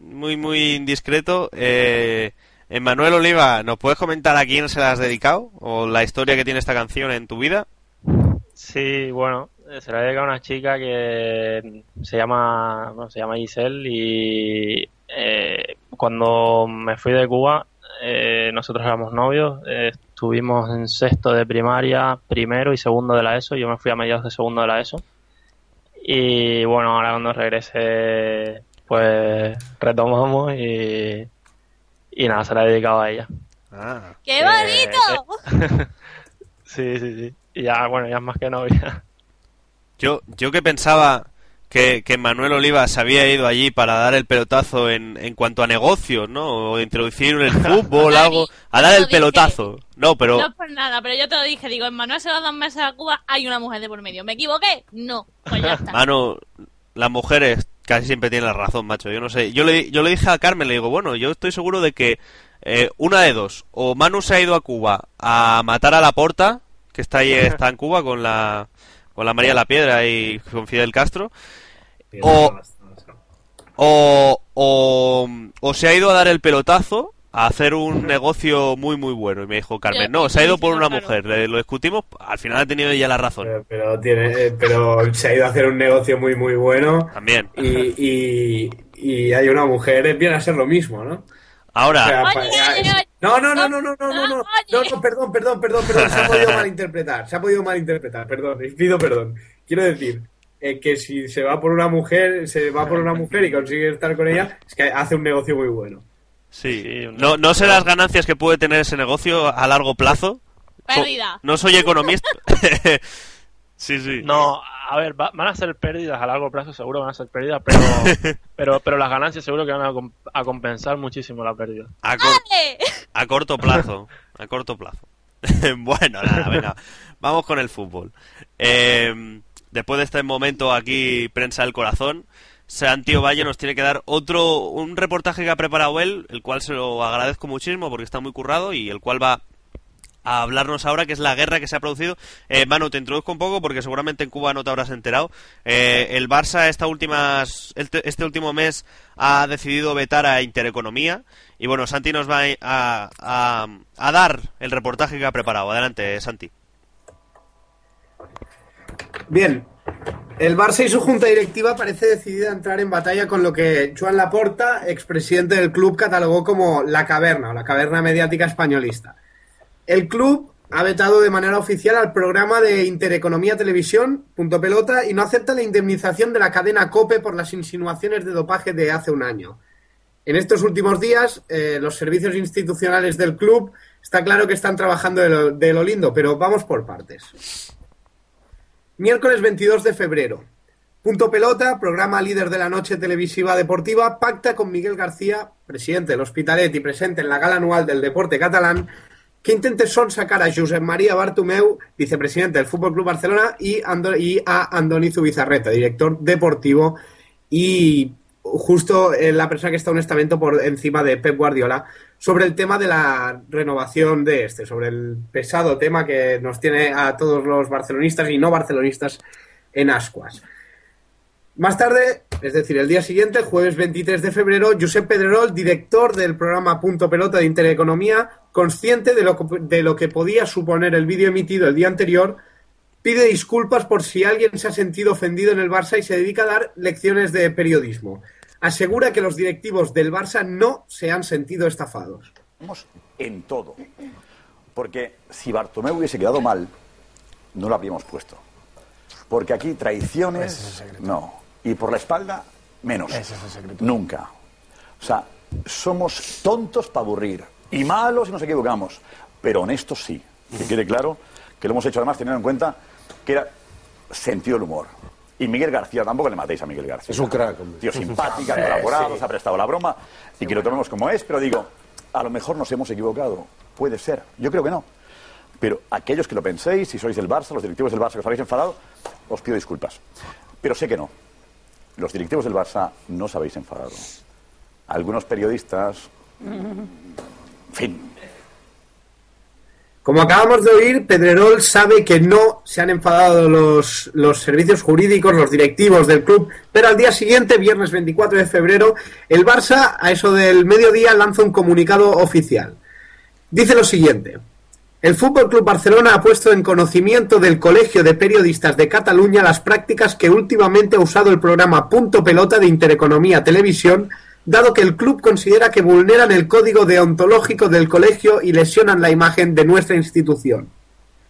muy, muy indiscreto. Eh, Manuel Oliva, ¿nos puedes comentar a quién se la has dedicado? ¿O la historia que tiene esta canción en tu vida? Sí, bueno, eh, se la dedica a una chica que se llama, bueno, se llama Giselle y eh, cuando me fui de Cuba, eh, nosotros éramos novios, eh, estuvimos en sexto de primaria, primero y segundo de la ESO, yo me fui a mediados de segundo de la ESO y bueno, ahora cuando regresé pues retomamos y, y nada, se la he dedicado a ella. Ah. ¡Qué Eh, bonito! [LAUGHS] Sí, sí, sí. Y ya, bueno, ya es más que novia. Yo, yo que pensaba que, que Manuel Oliva se había ido allí para dar el pelotazo en, en cuanto a negocios, ¿no? O introducir el [LAUGHS] fútbol, Dani, algo. A dar el dije. pelotazo. No, pero. No es por nada, pero yo te lo dije, digo, en Manuel se va dos meses a Cuba, hay una mujer de por medio. ¿Me equivoqué? No, pues ya está. Mano, las mujeres casi siempre tienen la razón, macho. Yo no sé. Yo le, yo le dije a Carmen, le digo, bueno, yo estoy seguro de que eh, una de dos. O Manu se ha ido a Cuba a matar a la porta, que está ahí, [LAUGHS] está en Cuba con la, con la María la Piedra y con Fidel Castro. O- O, o, o se ha ido a dar el pelotazo a hacer un negocio muy muy bueno. Y me dijo Carmen, no, se ha ido por una mujer. Le- lo discutimos, al final ha tenido ella la razón. Pero, pero tiene, eh, pero se ha ido a hacer un negocio muy, muy bueno También. y, y, y hay una mujer, viene a ser lo mismo, ¿no? Ahora, O sea, No, no, no, no, no, no, no, no, no, no, perdón, perdón, perdón, perdón, se ha podido malinterpretar, se ha podido malinterpretar, perdón, pido perdón. Quiero decir eh, que si se va por una mujer, se va por una mujer y consigue estar con ella, es que hace un negocio muy bueno. sí. No, no sé las ganancias que puede tener ese negocio a largo plazo. Co- Pérdida. No soy economista. [LAUGHS] sí, sí. No, a ver, va- van a ser pérdidas a largo plazo, seguro van a ser pérdidas, pero, [LAUGHS] pero, pero las ganancias seguro que van a, com- a compensar muchísimo la pérdida. A, ¡Eh! A corto plazo. A corto plazo. [LAUGHS] bueno, nada, venga. Vamos con el fútbol. Eh, después de este momento aquí, prensa del corazón, Santiago Valle nos tiene que dar otro, un reportaje que ha preparado él, el cual se lo agradezco muchísimo porque está muy currado y el cual va a hablarnos ahora, que es la guerra que se ha producido. Eh, Manu, te introduzco un poco porque seguramente en Cuba no te habrás enterado. Eh, el Barça esta últimas, este, último mes ha decidido vetar a Intereconomía y bueno, Santi nos va a, a, a dar el reportaje que ha preparado. Adelante, Santi. Bien, el Barça y su junta directiva parece decidida a entrar en batalla con lo que Joan Laporta, expresidente del club, catalogó como la caverna o la caverna mediática españolista. El club ha vetado de manera oficial al programa de Intereconomía Televisión, punto pelota, y no acepta la indemnización de la cadena COPE por las insinuaciones de dopaje de hace un año. En estos últimos días, eh, los servicios institucionales del club está claro que están trabajando de lo, de lo lindo, pero vamos por partes. Miércoles 22 de febrero. Punto Pelota, programa líder de la noche televisiva deportiva, pacta con Miguel García, presidente del Hospitalet y presente en la gala anual del deporte catalán, que intente son sacar a Josep María Bartomeu, vicepresidente del Fútbol Club Barcelona, y, a Andoni Zubizarreta, director deportivo y justo eh, la persona que está un estamento por encima de Pep Guardiola sobre el tema de la renovación de este, sobre el pesado tema que nos tiene a todos los barcelonistas y no barcelonistas en ascuas. Más tarde, es decir, el día siguiente, jueves 23 de febrero, Josep Pedrerol, director del programa Punto Pelota de Intereconomía, consciente de lo, que- de lo que podía suponer el vídeo emitido el día anterior, pide disculpas por si alguien se ha sentido ofendido en el Barça y se dedica a dar lecciones de periodismo. Asegura que los directivos del Barça no se han sentido estafados. Estamos en todo. Porque si Bartomeu hubiese quedado mal, no lo habríamos puesto. Porque aquí traiciones, no. Y por la espalda, menos. Ese es el secreto. Nunca. O sea, somos tontos para aburrir. Y malos si nos equivocamos. Pero honestos sí. Que quede claro que lo hemos hecho además teniendo en cuenta que era sentido del humor. Y Miguel García, tampoco le matéis a Miguel García. Es un crack, hombre. Tío simpático, ha colaborado, se ha prestado la broma y que lo tomemos como es, pero digo, a lo mejor nos hemos equivocado. Puede ser. Yo creo que no. Pero aquellos que lo penséis, si sois del Barça, los directivos del Barça que os habéis enfadado, os pido disculpas. Pero sé que no. Los directivos del Barça no os habéis enfadado. Algunos periodistas. Como acabamos de oír, Pedrerol sabe que no se han enfadado los, los servicios jurídicos, los directivos del club, pero al día siguiente, viernes 24 de febrero, el Barça, a eso del mediodía, lanza un comunicado oficial. Dice lo siguiente. El Fútbol Club Barcelona ha puesto en conocimiento del Colegio de Periodistas de Cataluña las prácticas que últimamente ha usado el programa Punto Pelota de Intereconomía Televisión, dado que el club considera que vulneran el código deontológico del colegio y lesionan la imagen de nuestra institución.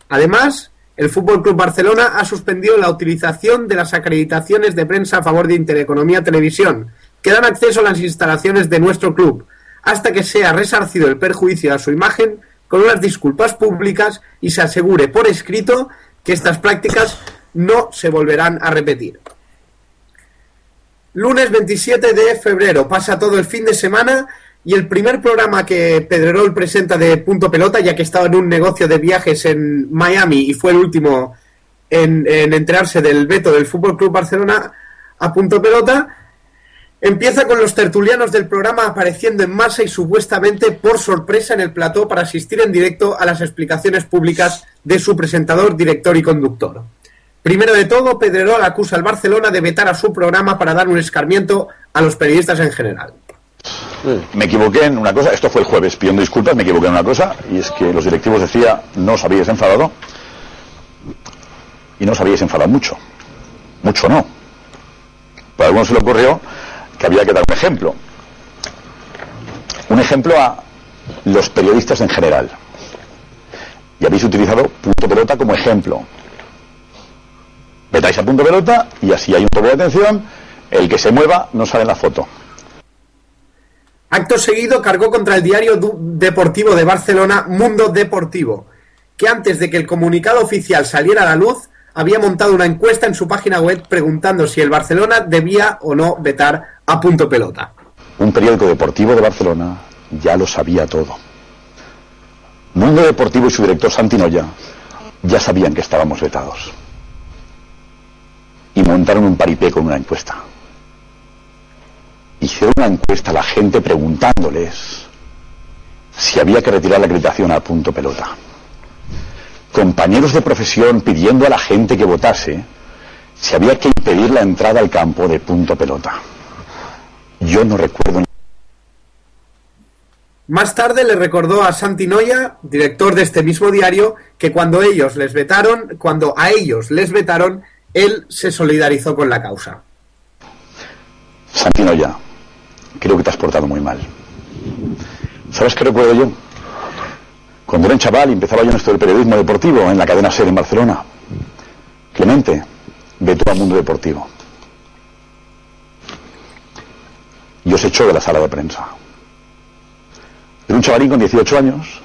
Además, el Fútbol Club Barcelona ha suspendido la utilización de las acreditaciones de prensa a favor de Intereconomía Televisión, que dan acceso a las instalaciones de nuestro club, hasta que sea resarcido el perjuicio a su imagen con unas disculpas públicas y se asegure por escrito que estas prácticas no se volverán a repetir. Lunes 27 de febrero, pasa todo el fin de semana y el primer programa que Pedrerol presenta de Punto Pelota, ya que estaba en un negocio de viajes en Miami y fue el último en, en enterarse del veto del Fútbol Club Barcelona a Punto Pelota, Empieza con los tertulianos del programa apareciendo en masa y supuestamente por sorpresa en el plató para asistir en directo a las explicaciones públicas de su presentador, director y conductor. Primero de todo, Pedrerol acusa al Barcelona de vetar a su programa para dar un escarmiento a los periodistas en general. Me equivoqué en una cosa, esto fue el jueves, pidiendo disculpas, me equivoqué en una cosa, y es que los directivos decía, no os habíais enfadado, y no os habíais enfadado mucho. Mucho no. Pero a algunos se le ocurrió que había que dar un ejemplo. Un ejemplo a los periodistas en general. Y habéis utilizado punto pelota como ejemplo. Vetáis a punto pelota y así hay un toque de atención, el que se mueva no sale en la foto. Acto seguido cargó contra el diario deportivo de Barcelona, Mundo Deportivo, que antes de que el comunicado oficial saliera a la luz, había montado una encuesta en su página web preguntando si el Barcelona debía o no vetar a punto pelota. Un periódico deportivo de Barcelona ya lo sabía todo. Mundo Deportivo y su director Santinoya ya sabían que estábamos vetados. Y montaron un paripé con una encuesta. Hicieron una encuesta a la gente preguntándoles si había que retirar la acreditación a punto pelota. Compañeros de profesión pidiendo a la gente que votase si había que impedir la entrada al campo de punto pelota. Yo no recuerdo Más tarde le recordó a Santi Noya, director de este mismo diario, que cuando ellos les vetaron, cuando a ellos les vetaron, él se solidarizó con la causa. Santino ya, creo que te has portado muy mal. ¿Sabes qué recuerdo yo? Cuando era un chaval y empezaba yo en esto del periodismo deportivo en la cadena SER en Barcelona. Clemente vetó al mundo deportivo. Y os echó de la sala de prensa. Era un chavalín con 18 años.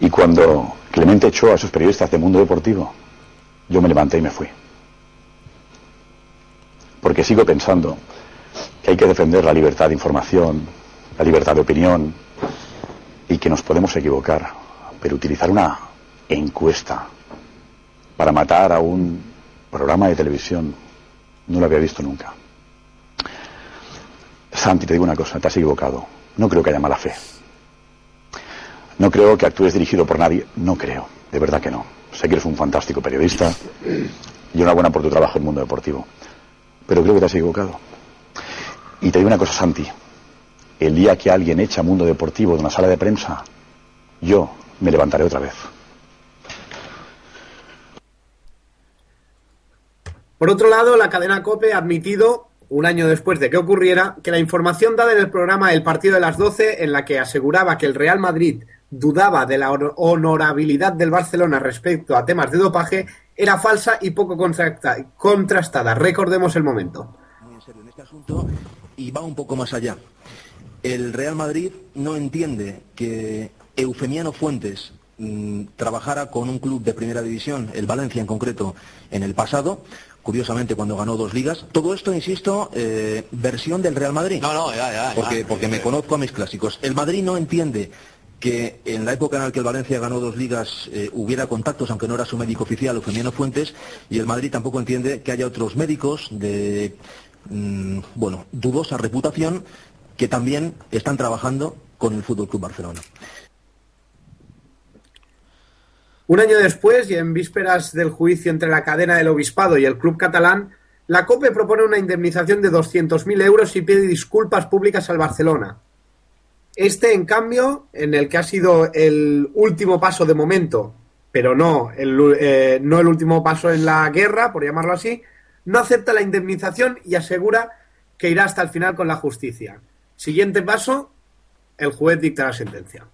Y cuando Clemente echó a esos periodistas de mundo deportivo, yo me levanté y me fui porque sigo pensando que hay que defender la libertad de información, la libertad de opinión y que nos podemos equivocar, pero utilizar una encuesta para matar a un programa de televisión no lo había visto nunca. Santi, te digo una cosa, te has equivocado. No creo que haya mala fe. No creo que actúes dirigido por nadie. No creo, de verdad que no. Sé que eres un fantástico periodista y enhorabuena por tu trabajo en el mundo deportivo pero creo que te has equivocado. Y te digo una cosa, Santi. El día que alguien echa Mundo Deportivo de una sala de prensa, yo me levantaré otra vez. Por otro lado, la cadena COPE ha admitido, un año después de que ocurriera, que la información dada en el programa El Partido de las 12, en la que aseguraba que el Real Madrid dudaba de la honor- honorabilidad del Barcelona respecto a temas de dopaje era falsa y poco contrasta- contrastada. Recordemos el momento. muy en serio en este asunto y va un poco más allá. El Real Madrid no entiende que Eufemiano Fuentes mm, trabajara con un club de primera división, el Valencia en concreto, en el pasado, curiosamente cuando ganó dos ligas. Todo esto, insisto, eh, versión del Real Madrid. No, no, ya, ya. ya. Porque, porque me conozco a mis clásicos. El Madrid no entiende que en la época en la que el Valencia ganó dos ligas eh, hubiera contactos, aunque no era su médico oficial, Eufemiano Fuentes, y el Madrid tampoco entiende que haya otros médicos de, mm, bueno, dudosa reputación que también están trabajando con el Fútbol Club Barcelona. Un año después, y en vísperas del juicio entre la cadena del Obispado y el club catalán, la COPE propone una indemnización de 200.000 euros y pide disculpas públicas al Barcelona. Este, en cambio, en el que ha sido el último paso de momento, pero no el, eh, no el último paso en la guerra, por llamarlo así, no acepta la indemnización y asegura que irá hasta el final con la justicia. Siguiente paso, el juez dicta la sentencia.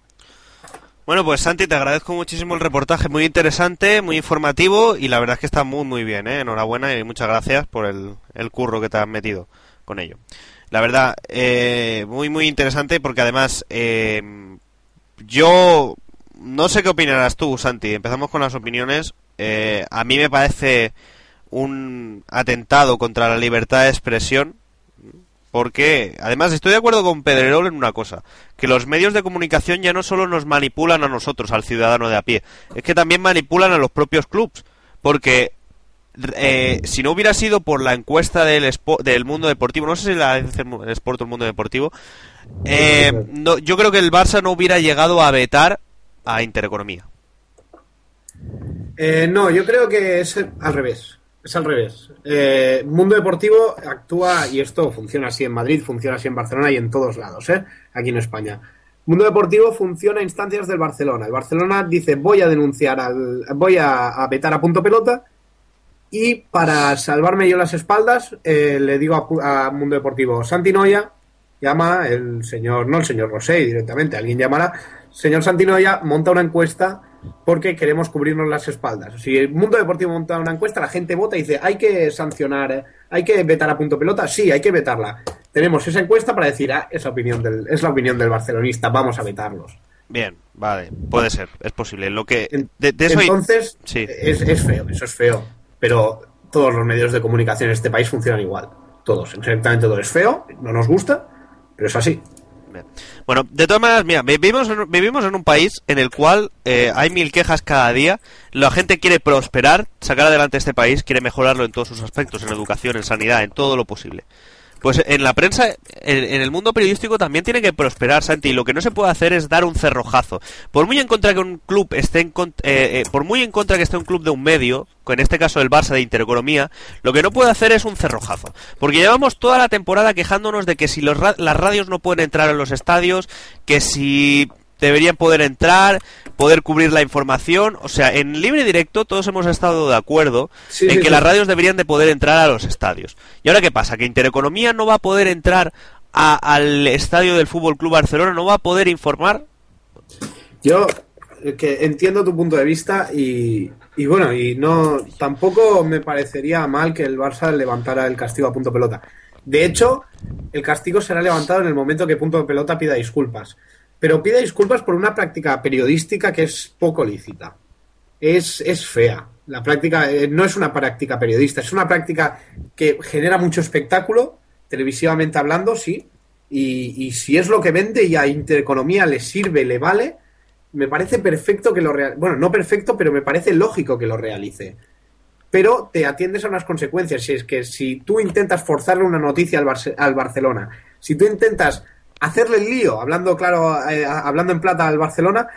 Bueno, pues Santi, te agradezco muchísimo el reportaje, muy interesante, muy informativo y la verdad es que está muy muy bien, ¿eh? enhorabuena y muchas gracias por el, el curro que te has metido con ello. La verdad, eh, muy muy interesante porque además eh, yo no sé qué opinarás tú, Santi. Empezamos con las opiniones. Eh, a mí me parece un atentado contra la libertad de expresión porque, además, estoy de acuerdo con Pedrerol en una cosa, que los medios de comunicación ya no solo nos manipulan a nosotros, al ciudadano de a pie, es que también manipulan a los propios clubs, porque eh, si no hubiera sido por la encuesta del, del mundo deportivo, no sé si la dice el Sport o el mundo deportivo, eh, no, yo creo que el Barça no hubiera llegado a vetar a Intereconomía. Eh, no, yo creo que es al revés. Es al revés. Eh, Mundo Deportivo actúa, y esto funciona así en Madrid, funciona así en Barcelona y en todos lados, ¿eh? aquí en España. Mundo Deportivo funciona a instancias del Barcelona. El Barcelona dice voy a denunciar al, voy a, a vetar a punto pelota y para salvarme yo las espaldas eh, le digo a, a Mundo Deportivo Santi Noia llama el señor, no el señor Rosé directamente, alguien llamará, señor Santinoya monta una encuesta porque queremos cubrirnos las espaldas. Si el mundo deportivo monta una encuesta, la gente vota y dice, hay que sancionar, eh, hay que vetar a punto pelota, sí, hay que vetarla. Tenemos esa encuesta para decir, ah, es la opinión del, es la opinión del barcelonista, vamos a vetarlos. Bien, vale, puede ser, es posible. Lo que En- de, de eso hay- Entonces, sí. es, es feo, eso es feo. Pero todos los medios de comunicación en este país funcionan igual. Todos, exactamente todo es feo, no nos gusta, pero es así. Bueno, de todas maneras, mira, vivimos en, vivimos en un país en el cual eh, hay mil quejas cada día. La gente quiere prosperar, sacar adelante este país, quiere mejorarlo en todos sus aspectos, en educación, en sanidad, en todo lo posible. Pues en la prensa, en, el mundo periodístico también tiene que prosperar, Santi, y lo que no se puede hacer es dar un cerrojazo. Por muy en contra que un club esté en con- eh, eh, por muy en contra que esté un club de un medio, en este caso el Barça de Intereconomía, lo que no puede hacer es un cerrojazo. Porque llevamos toda la temporada quejándonos de que si los ra- las radios no pueden entrar en los estadios, que si deberían poder entrar, poder cubrir la información. O sea, en libre directo todos hemos estado de acuerdo Sí, en sí, que sí. las radios deberían de poder entrar a los estadios. ¿Y ahora qué pasa? ¿Que Intereconomía no va a poder entrar a- al estadio del Fútbol Club Barcelona? ¿No va a poder informar? Yo eh, que entiendo tu punto de vista y, y bueno, y no tampoco me parecería mal que el Barça levantara el castigo a punto pelota. De hecho, el castigo será levantado en el momento que punto pelota pida disculpas. Pero pida disculpas por una práctica periodística que es poco lícita. Es, es fea. La práctica eh, no es una práctica periodista, es una práctica que genera mucho espectáculo, televisivamente hablando, sí. Y, si es lo que vende y a Intereconomía le sirve, le vale, me parece perfecto que lo realice. Bueno, no perfecto, pero me parece lógico que lo realice. Pero te atiendes a unas consecuencias. Si es que si tú intentas forzarle una noticia al, al Barcelona, si tú intentas hacerle el lío, hablando claro, eh, hablando en plata al Barcelona,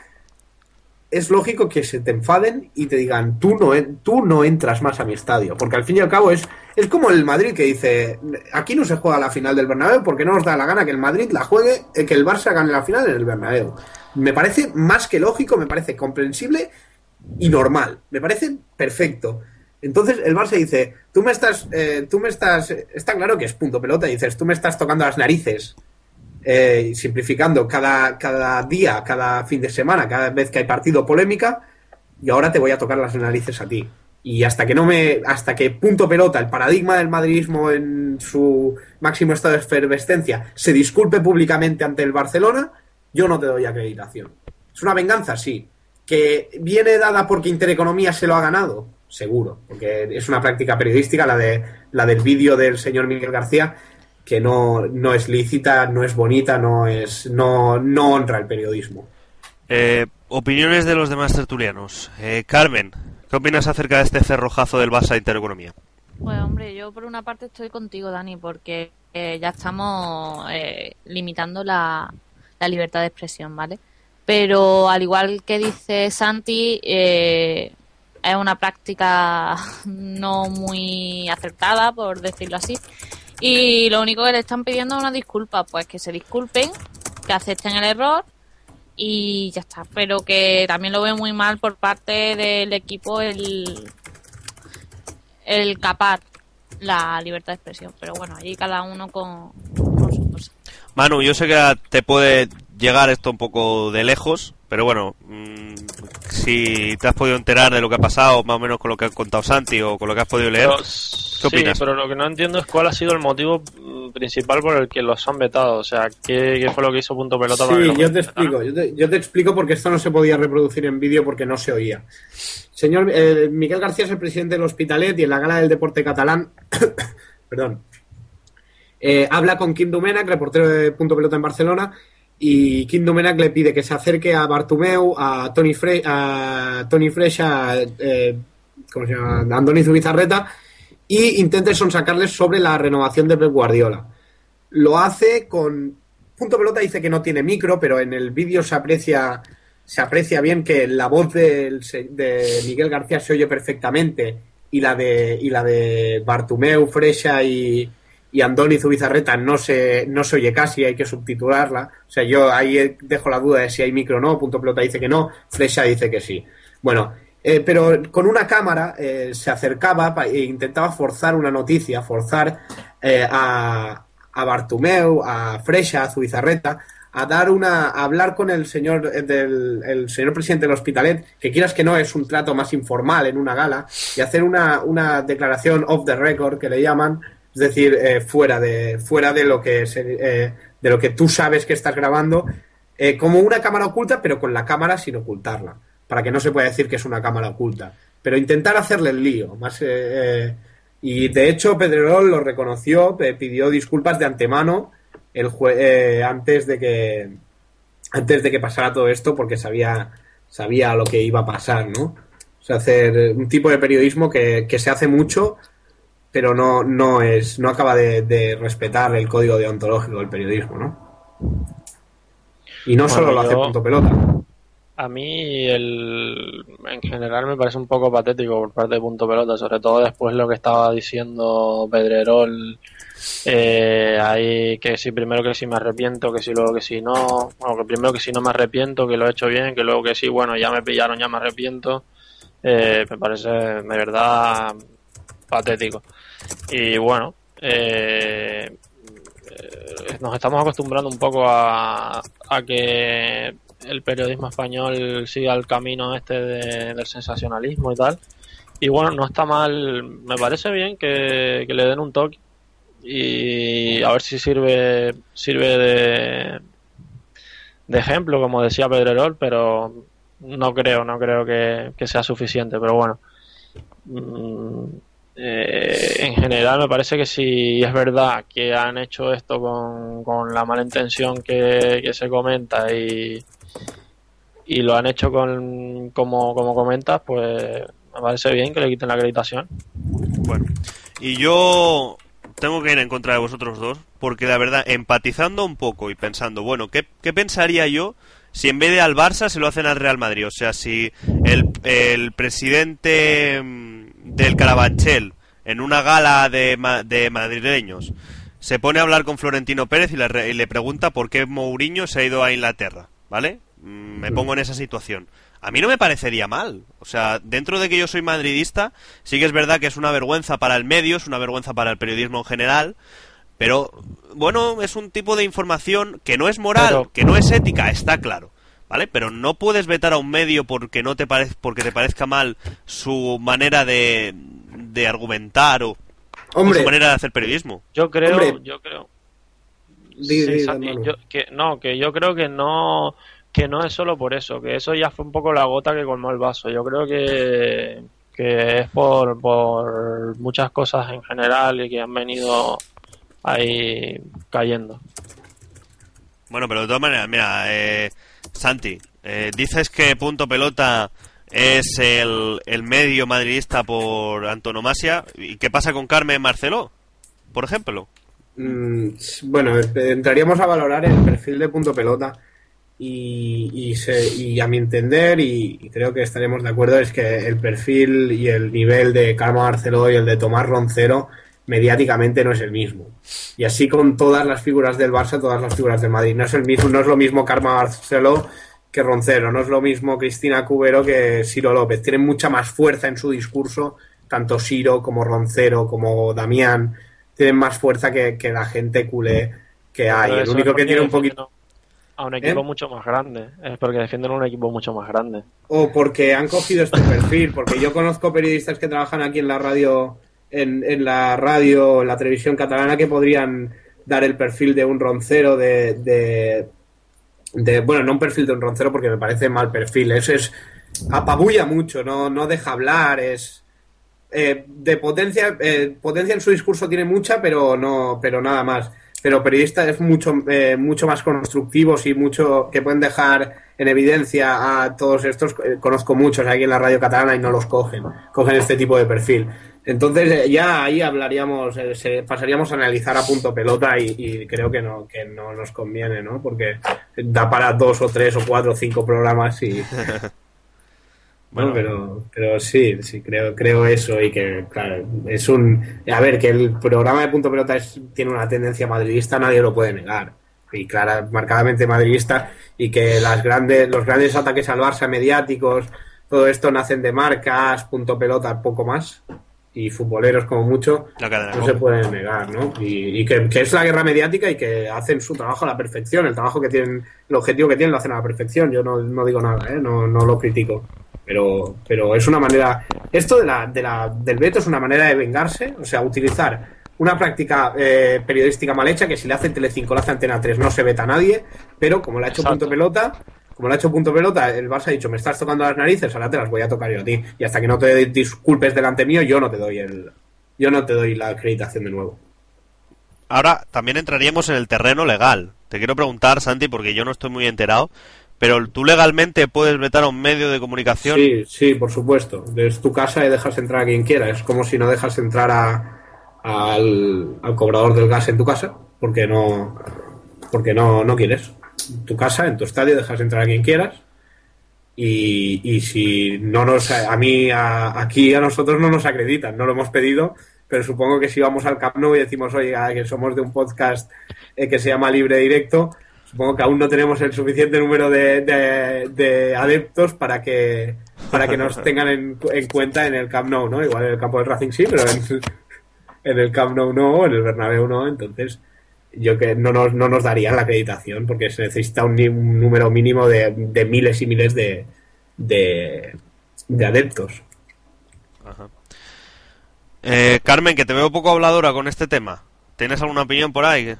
es lógico que se te enfaden y te digan, tú no, tú no entras más a mi estadio. Porque al fin y al cabo es, es como el Madrid que dice, aquí no se juega la final del Bernabéu porque no nos da la gana que el Madrid la juegue, eh, que el Barça gane la final en el Bernabéu. Me parece más que lógico, me parece comprensible y normal. Me parece perfecto. Entonces el Barça dice, tú me estás, eh, tú me estás, está claro que es punto pelota, dices, tú me estás tocando las narices eh, simplificando cada, cada día, cada fin de semana, cada vez que hay partido polémica, y ahora te voy a tocar las narices a ti. Y hasta que no me, hasta que punto pelota, el paradigma del madridismo en su máximo estado de efervescencia, se disculpe públicamente ante el Barcelona, yo no te doy acreditación. Es una venganza, sí. Que viene dada porque Intereconomía se lo ha ganado, seguro, porque es una práctica periodística, la de la del vídeo del señor Miguel García, que no, no es lícita, no es bonita, no es, no, no honra el periodismo. Eh, opiniones de los demás tertulianos. Eh, Carmen, ¿qué opinas acerca de este cerrojazo del Barça Intereconomía? Pues hombre, yo por una parte estoy contigo, Dani, porque eh, ya estamos eh, limitando la, la libertad de expresión, ¿vale? Pero al igual que dice Santi, eh, es una práctica [LAUGHS] no muy acertada, por decirlo así. Y lo único que le están pidiendo es una disculpa, pues que se disculpen, que acepten el error y ya está. Pero que también lo veo muy mal por parte del equipo el, el capar la libertad de expresión. Pero bueno, allí cada uno con, con su cosa. Manu, yo sé que te puede llegar esto un poco de lejos, pero bueno, mmm, si te has podido enterar de lo que ha pasado, más o menos con lo que ha contado Santi o con lo que has podido leer, Pero, ¿qué sí, opinas? pero lo que no entiendo es cuál ha sido el motivo mm, principal por el que los han vetado. O sea, ¿qué, qué fue lo que hizo Punto Pelota para que Sí, yo te explico, yo te, yo te explico porque esto no se podía reproducir en vídeo porque no se oía. Señor eh, Miguel García es el presidente del Hospitalet y en la gala del deporte catalán, [COUGHS] perdón, eh, habla con Kim Domènech, reportero de Punto Pelota en Barcelona, y Kim Domènech le pide que se acerque a Bartomeu, a Tony, Fre a Tony Freixa, a, eh, ¿cómo se llama? Zubizarreta, y intente sonsacarles sobre la renovación de Pep Guardiola. Lo hace con Punto Pelota dice que no tiene micro, pero en el vídeo se aprecia se aprecia bien que la voz de Miguel García se oye perfectamente y la de y la de Bartumeu, Freixa y, y Andoni Zubizarreta no se no se oye casi, hay que subtitularla. O sea, yo ahí dejo la duda de si hay micro o no. Punto Pelota dice que no, Freixa dice que sí. Bueno, eh, pero con una cámara eh, se acercaba e intentaba forzar una noticia, forzar eh, a, a Bartumeu, a Freixa, a Zubizarreta, a dar una, a hablar con el señor del el señor presidente del Hospitalet, que quieras que no es un trato más informal en una gala, y hacer una, una declaración off the record que le llaman, es decir, eh, fuera de fuera de lo que eh, de lo que tú sabes que estás grabando, eh, como una cámara oculta, pero con la cámara sin ocultarla, para que no se pueda decir que es una cámara oculta. Pero intentar hacerle el lío, más eh, y de hecho Pedrerol lo reconoció, pidió disculpas de antemano el jue- antes de que antes de que pasara todo esto, porque sabía sabía lo que iba a pasar, ¿no? O sea, hacer un tipo de periodismo que, que se hace mucho, pero no, no es, no acaba de, de respetar el código deontológico del periodismo, ¿no? Y no Bueno, solo lo hace yo- punto pelota. A mí, el, en general, me parece un poco patético por parte de Punto Pelota, sobre todo después lo que estaba diciendo Pedrerol. Eh, ahí que si primero que si me arrepiento, que si luego que si no. Bueno, que primero que si no me arrepiento, que lo he hecho bien, que luego que sí, bueno, ya me pillaron, ya me arrepiento. Eh, me parece de verdad patético. Y bueno, eh, eh, nos estamos acostumbrando un poco a, a que el periodismo español siga el camino este de- del sensacionalismo y tal. Y bueno, no está mal, me parece bien que, que le den un toque y a ver si sirve sirve de, de ejemplo, como decía Pedrerol, pero no creo, no creo que, que sea suficiente, pero bueno. Mm, eh, en general me parece que si es verdad que han hecho esto con, con la mala intención que, que se comenta y, y lo han hecho con como, como comentas, pues me parece bien que le quiten la acreditación. Bueno, y yo tengo que ir en contra de vosotros dos, porque la verdad, empatizando un poco y pensando, bueno, ¿qué, qué pensaría yo si en vez de al Barça se lo hacen al Real Madrid? O sea, si el, el presidente mm, del Carabanchel en una gala de, ma- de madrileños se pone a hablar con Florentino Pérez y le, re- y le pregunta por qué Mourinho se ha ido a Inglaterra, ¿vale? Mm, Me pongo en esa situación. A mí no me parecería mal. O sea, dentro de que yo soy madridista, sí que es verdad que es una vergüenza para el medio, es una vergüenza para el periodismo en general, Pero, bueno, es un tipo de información que no es moral, Pero- que no es ética, está claro. ¿Vale? Pero no puedes vetar a un medio porque no te parez- porque te parezca mal su manera de, de argumentar o, su manera de hacer periodismo. Yo creo, Hombre. yo creo. Sí, Santi, yo- que, no, que yo creo que no, que no es solo por eso, que eso ya fue un poco la gota que colmó el vaso. Yo creo que, que es por, por muchas cosas en general y que han venido ahí cayendo. Bueno, pero de todas maneras, mira, eh, Santi, eh, dices que Punto Pelota es el, el medio madridista por antonomasia. ¿Y qué pasa con Carmen Marceló, por ejemplo? Mm, bueno, eh, entraríamos a valorar el perfil de punto pelota y, y, se- y a mi entender, y, y creo que estaremos de acuerdo, es que el perfil y el nivel de Carlos Barceló y el de Tomás Roncero mediáticamente no es el mismo. Y así con todas las figuras del Barça, todas las figuras del Madrid. No es el mismo, no es lo mismo Carlos Barceló que Roncero, no es lo mismo Cristina Cubero que Ciro López. Tienen mucha más fuerza en su discurso, tanto Ciro como Roncero, como Damián, tienen más fuerza que, que la gente culé que hay. El único que tiene un poquito... A un equipo ¿Eh? mucho más grande. Es porque defienden un equipo mucho más grande. O porque han cogido este perfil, porque yo conozco periodistas que trabajan aquí en la radio, en, en la radio, en la televisión catalana, que podrían dar el perfil de un roncero de, de, de- bueno, no un perfil de un roncero porque me parece mal perfil, eso es, apabulla mucho, no, no deja hablar, es eh, de potencia, eh, potencia en su discurso tiene mucha, pero no, pero nada más. Pero periodistas es mucho, eh, mucho más constructivos y mucho que pueden dejar en evidencia a todos estos. eh, conozco muchos aquí en la radio catalana y no los cogen, cogen este tipo de perfil. Entonces eh, ya ahí hablaríamos, eh, se- pasaríamos a analizar a punto pelota y, y creo que no, que no nos conviene, ¿no? Porque da para dos o tres o cuatro o cinco programas y, [LAUGHS] Bueno. no, pero, pero sí, sí, creo, creo eso y que, claro, es un... A ver, que el programa de Punto Pelota es- tiene una tendencia madridista, nadie lo puede negar. Y clara, marcadamente madridista y que las grandes, los grandes ataques al Barça mediáticos, todo esto nacen de marcas, Punto Pelota, poco más, y futboleros como mucho, La no se pueden negar, ¿no? Y, y que, que es la guerra mediática y que hacen su trabajo a la perfección, el trabajo que tienen, el objetivo que tienen lo hacen a la perfección. Yo no, no digo nada, ¿eh? no, no lo critico. Pero, pero es una manera. Esto de la, de la, del veto es una manera de vengarse, o sea, utilizar una práctica eh, periodística mal hecha que si le hace Telecinco, le hace Antena 3, no se veta a nadie, pero como lo ha hecho Exacto. Punto Pelota, como lo ha hecho Punto Pelota, el Barça ha dicho, me estás tocando las narices, ahora te las voy a tocar yo a ti. Y hasta que no te disculpes delante mío, yo no te doy el, yo no te doy la acreditación de nuevo. Ahora también entraríamos en el terreno legal. Te quiero preguntar, Santi, porque yo no estoy muy enterado, pero tú legalmente puedes vetar a un medio de comunicación. Sí, sí, por supuesto. Es tu casa y dejas entrar a quien quiera. Es como si no dejas entrar a, al, al cobrador del gas en tu casa, porque no, porque no, no quieres. Tu casa, en tu estadio, dejas entrar a quien quieras. Y, y si no nos, a mí, a- aquí a nosotros no nos acreditan, no lo hemos pedido, pero supongo que si vamos al Camp Nou y decimos, oye, que somos de un podcast eh, que se llama Libre Directo, supongo que aún no tenemos el suficiente número de, de- de adeptos para que para que nos [LAUGHS] tengan en, en cuenta en el Camp Nou, ¿no? Igual en el campo del Racing sí, pero en, en el Camp Nou no, en el Bernabéu no, entonces yo que no nos, no nos darían la acreditación porque se necesita un, número mínimo de, de miles y miles de, de, de adeptos. Ajá. Eh, Carmen, que te veo poco habladora con este tema. ¿Tienes alguna opinión por ahí?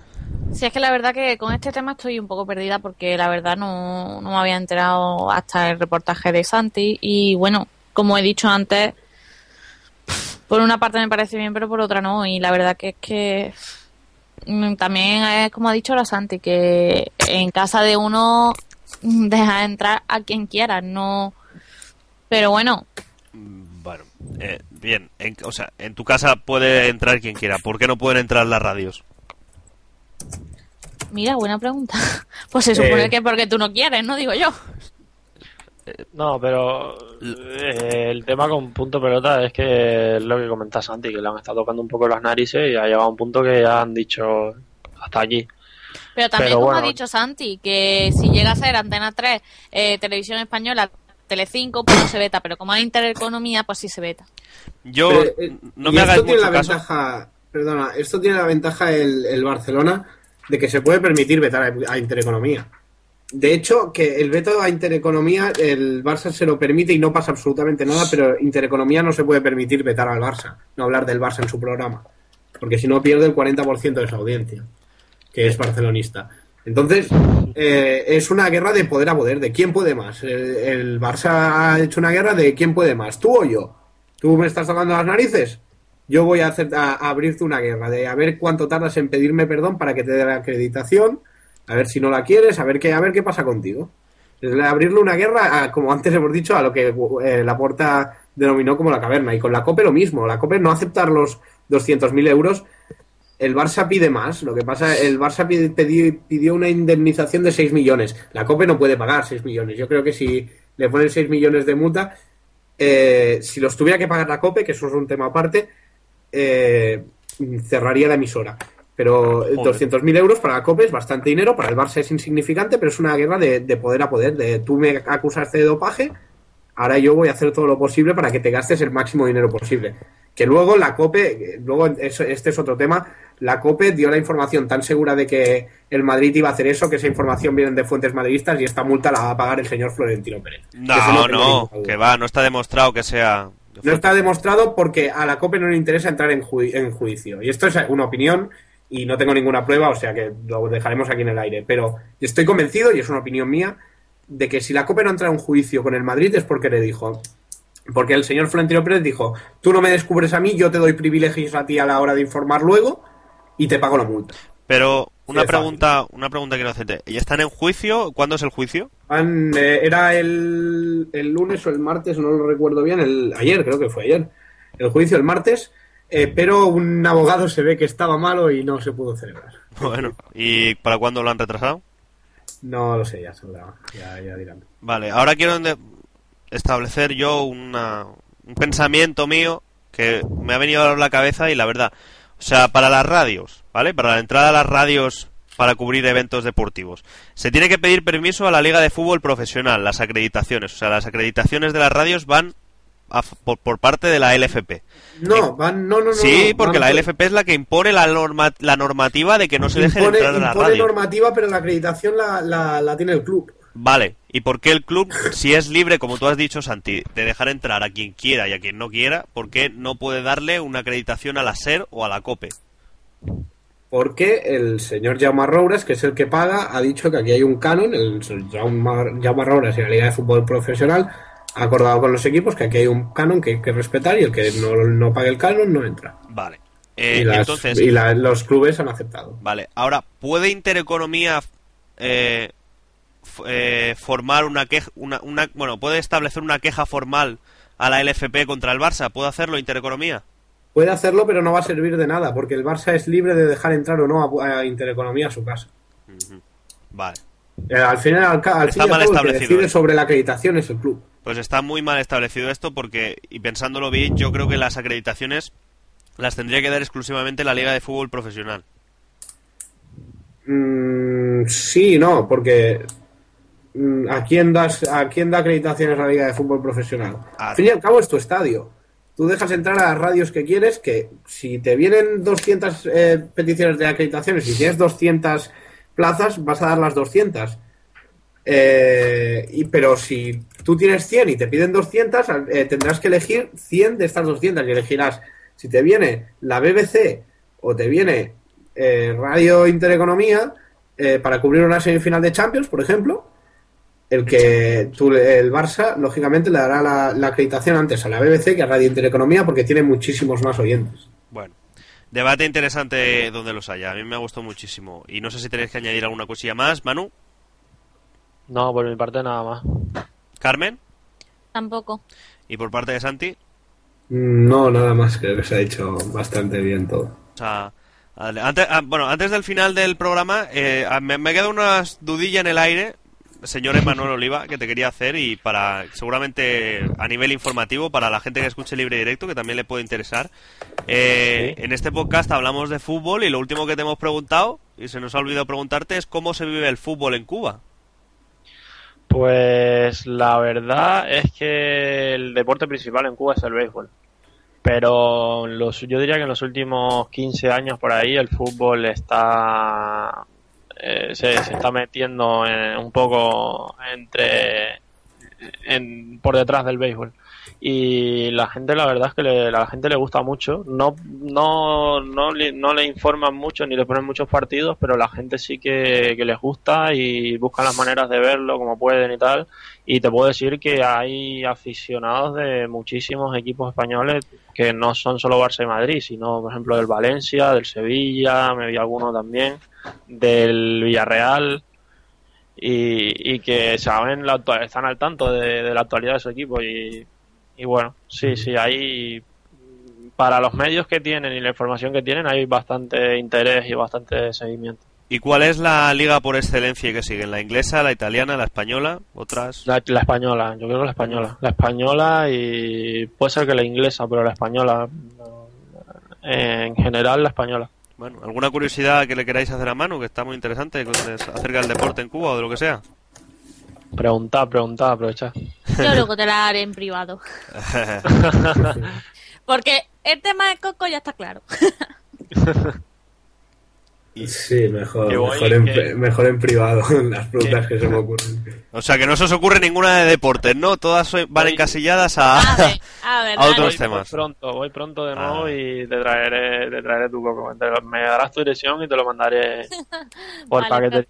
Sí, es que la verdad que con este tema estoy un poco perdida porque la verdad no, no me había enterado hasta el reportaje de Santi y bueno, como he dicho antes, por una parte me parece bien pero por otra no y la verdad que es que también es como ha dicho la Santi que en casa de uno mm, deja entrar a quien quiera, no... Pero bueno, Bueno, eh, bien. En- o sea, en tu casa puede entrar quien quiera. ¿Por qué no pueden entrar las radios? mira, buena pregunta. [LAUGHS] Pues se supone Eh. que porque tú no quieres, ¿no? Digo yo. No, pero eh, el tema con punto pelota es que es lo que comenta Santi, que le han estado tocando un poco las narices y ha llegado a un punto que ya han dicho hasta allí. Pero también, Pero como bueno. ha dicho Santi, que si llega a ser Antena 3, eh, Televisión Española, Telecinco, pues no se veta, pero como hay Intereconomía, pues sí se veta. Yo, Pero, eh, no me tiene mucho la caso. ventaja perdona, esto tiene la ventaja el, el Barcelona de que se puede permitir vetar a, a Intereconomía. De hecho, que el veto a Intereconomía, el Barça se lo permite y no pasa absolutamente nada, pero Intereconomía no se puede permitir vetar al Barça, no hablar del Barça en su programa, porque si no pierde el 40% de su audiencia, que es barcelonista. Entonces, eh, es una guerra de poder a poder, de quién puede más. El, Barça ha hecho una guerra de quién puede más, tú o yo. ¿Tú me estás tocando las narices? Yo voy a, hacer, a abrirte una guerra de a ver cuánto tardas en pedirme perdón para que te dé la acreditación, a ver si no la quieres, a ver qué, a ver qué pasa contigo. Abrirle una guerra, a, como antes hemos dicho, a lo que eh, la porta denominó como la caverna. Y con la COPE lo mismo. La COPE no aceptar los 200.000 euros. El Barça pide más. Lo que pasa, el Barça pidió una indemnización de 6 millones. La COPE no puede pagar 6 millones. Yo creo que si le ponen 6 millones de multa, eh, si los tuviera que pagar la COPE, que eso es un tema aparte, eh, cerraría la emisora. Pero eh, Joder. 200.000 euros para la COPE es bastante dinero, para el Barça es insignificante, pero es una guerra de, de poder a poder. De tú me acusaste de dopaje, ahora yo voy a hacer todo lo posible para que te gastes el máximo dinero posible. Que luego la COPE, luego este es otro tema, la COPE dio la información tan segura de que el Madrid iba a hacer eso, que esa información viene de fuentes madridistas y esta multa la va a pagar el señor Florentino Pérez. No, no, duda. que va, no está demostrado que sea. No está demostrado porque a la COPE no le interesa entrar en, ju- en juicio. Y esto es una opinión y no tengo ninguna prueba, o sea que lo dejaremos aquí en el aire. Pero estoy convencido, y es una opinión mía, de que si la COPE no entra en juicio con el Madrid es porque le dijo. Porque el señor Florentino Pérez dijo: Tú no me descubres a mí, yo te doy privilegios a ti a la hora de informar luego y te pago la multa. Pero una Sí, pregunta, una pregunta quiero hacerte. ¿Y están en juicio? ¿Cuándo es el juicio? Eh, era el, el lunes o el martes, no lo recuerdo bien, el, ayer, creo que fue ayer, el juicio el martes, eh, pero un abogado se ve que estaba malo y no se pudo celebrar. Bueno, ¿y para cuándo lo han retrasado? No lo sé, ya, saldrá, ya, ya dirán. Vale, ahora quiero establecer yo una, un pensamiento mío que me ha venido a la cabeza y la verdad, o sea, para las radios, ¿vale? Para la entrada a las radios para cubrir eventos deportivos. Se tiene que pedir permiso a la Liga de Fútbol Profesional, las acreditaciones. O sea, las acreditaciones de las radios van a por, por parte de la LFP. No, van, no, no, no. sí, no, porque van- la LFP es la que impone la, norma, la normativa de que no se impone, entrar a la impone radio. normativa, pero la acreditación la, la, la tiene el club. Vale, ¿y por qué el club, si es libre, como tú has dicho, Santi, de dejar entrar a quien quiera y a quien no quiera, por qué no puede darle una acreditación a la SER o a la COPE? Porque el señor Jaume Roures, que es el que paga, ha dicho que aquí hay un canon, el Jaume, Jaume Roures y la Liga de Fútbol Profesional acordado con los equipos que aquí hay un canon que hay que respetar y el que no, no pague el canon no entra. Vale. Eh, y las- entonces, y la- los clubes han aceptado. vale, ahora, ¿puede Intereconomía eh, eh, formar una queja, una, una- bueno, puede establecer una queja formal a la LFP contra el Barça? ¿Puede hacerlo Intereconomía? Puede hacerlo, pero no va a servir de nada, porque el Barça es libre de dejar entrar o no a, a Intereconomía a su casa. Vale. Eh, al final, al, al Está fin mal que decide sobre la acreditación es el club. Pues está muy mal establecido esto porque, y pensándolo bien, yo creo que las acreditaciones las tendría que dar exclusivamente la Liga de Fútbol Profesional. Mm, sí, no, porque mm, ¿a quién das a quién da acreditaciones la Liga de Fútbol Profesional? Al fin y al cabo es tu estadio. Tú dejas entrar a las radios que quieres, que si te vienen 200 eh, peticiones de acreditaciones y tienes 200 plazas, vas a dar las 200. Eh, y, pero si tú tienes 100 y te piden 200, eh, tendrás que elegir 100 de estas 200 y elegirás si te viene la BBC o te viene eh, Radio Intereconomía eh, para cubrir una semifinal de Champions, por ejemplo, el que tú, el Barça, lógicamente, le dará la, la acreditación antes a la BBC que a Radio Intereconomía porque tiene muchísimos más oyentes. Bueno, debate interesante donde los haya. A mí me ha gustado muchísimo. Y no sé si tenéis que añadir alguna cosilla más, Manu, No, por mi parte nada más. Carmen, Tampoco. y por parte de Santi. No, nada más, creo que se ha hecho bastante bien todo. O sea, antes, ah, bueno, antes del final del programa, eh, ah, me, me queda unas dudillas en el aire, señor Emanuel Oliva, que te quería hacer y para, seguramente a nivel informativo, para la gente que escuche libre y directo, que también le puede interesar. Eh, En este podcast hablamos de fútbol y lo último que te hemos preguntado, y se nos ha olvidado preguntarte, es cómo se vive el fútbol en Cuba. Pues la verdad es que el deporte principal en Cuba es el béisbol. Pero los, yo diría que en los últimos 15 años por ahí el fútbol está eh, se, está metiendo en- un poco entre en, por detrás del béisbol y la gente la verdad es que le, la gente le gusta mucho. No no no le, no le informan mucho ni le ponen muchos partidos pero la gente sí que, les gusta y buscan las maneras de verlo como pueden y tal. Y te puedo decir que hay aficionados de muchísimos equipos españoles que no son solo Barça y Madrid sino por ejemplo del Valencia del Sevilla me vi alguno también del Villarreal y, y que saben la están al tanto de, de la actualidad de su equipo. Y, y bueno, sí, sí, hay para los medios que tienen y la información que tienen hay bastante interés y bastante seguimiento. ¿Y cuál es la liga por excelencia que siguen? ¿La inglesa, la italiana, la española? ¿Otras? La, la española, yo creo que la española. La española y puede ser que la inglesa, pero la española, no, en general la española. Bueno, ¿alguna curiosidad que le queráis hacer a Manu, que está muy interesante, acerca del deporte en Cuba o de lo que sea? Preguntar, preguntar, aprovechar. Yo luego te la haré en privado. [LAUGHS] Porque el tema de Coco ya está claro. [LAUGHS] Sí, mejor, mejor, en, que- mejor en privado, [LAUGHS] las preguntas que se me ocurren. o sea, que no se os ocurre ninguna de deportes, ¿no? Todas van encasilladas a... A ver, a ver, A otros dale. Voy temas. pronto, voy pronto de nuevo Ah. y te traeré, te traeré tu coco. Me darás tu dirección y te lo mandaré por Vale, paquete.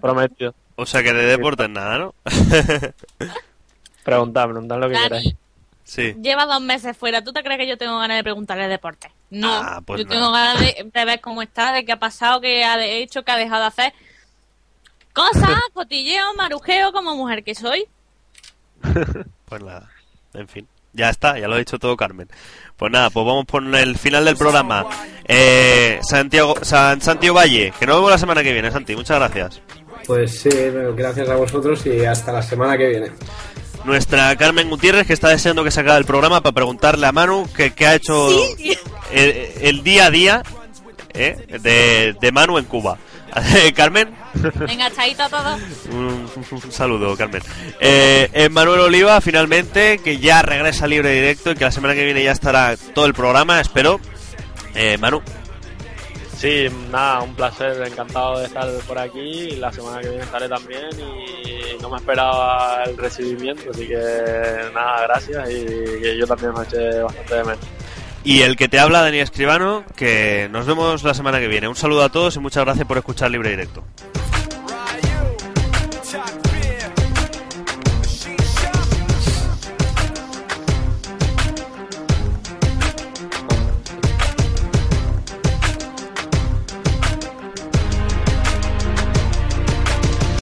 Prometido. O sea, que de deportes nada, ¿no? [LAUGHS] Preguntad, preguntad lo que Dani, queráis. sí. Lleva dos meses fuera. ¿Tú te crees que yo tengo ganas de preguntarle de deporte? No. Ah, pues yo no. tengo ganas de, de ver cómo está, de qué ha pasado, qué ha de- hecho, qué ha dejado de hacer. Cosas, [LAUGHS] cotilleo, marujeo como mujer que soy. Pues nada, en fin. Ya está, ya lo ha dicho todo Carmen. Pues nada, pues vamos por el final del programa. Eh, Santiago, San, Santiago Valle, que nos vemos la semana que viene, Santi. Muchas gracias. Pues sí, gracias a vosotros y hasta la semana que viene. Nuestra Carmen Gutiérrez, que está deseando que se acabe el programa para preguntarle a Manu que, que ha hecho el, el día a día eh, de, de Manu en Cuba. [LAUGHS] Carmen, Venga, chaito a todos. un, un saludo, Carmen. Eh, eh, Manuel Oliva, finalmente, que ya regresa libre directo y que la semana que viene ya estará todo el programa, espero. Eh, Manu, Sí, nada, un placer, encantado de estar por aquí. La semana que viene estaré también y no me esperaba el recibimiento, así que nada, gracias y que yo también me eché bastante de menos. Y el que te habla, Dani Escribano, que nos vemos la semana que viene. Un saludo a todos y muchas gracias por escuchar Libre Directo.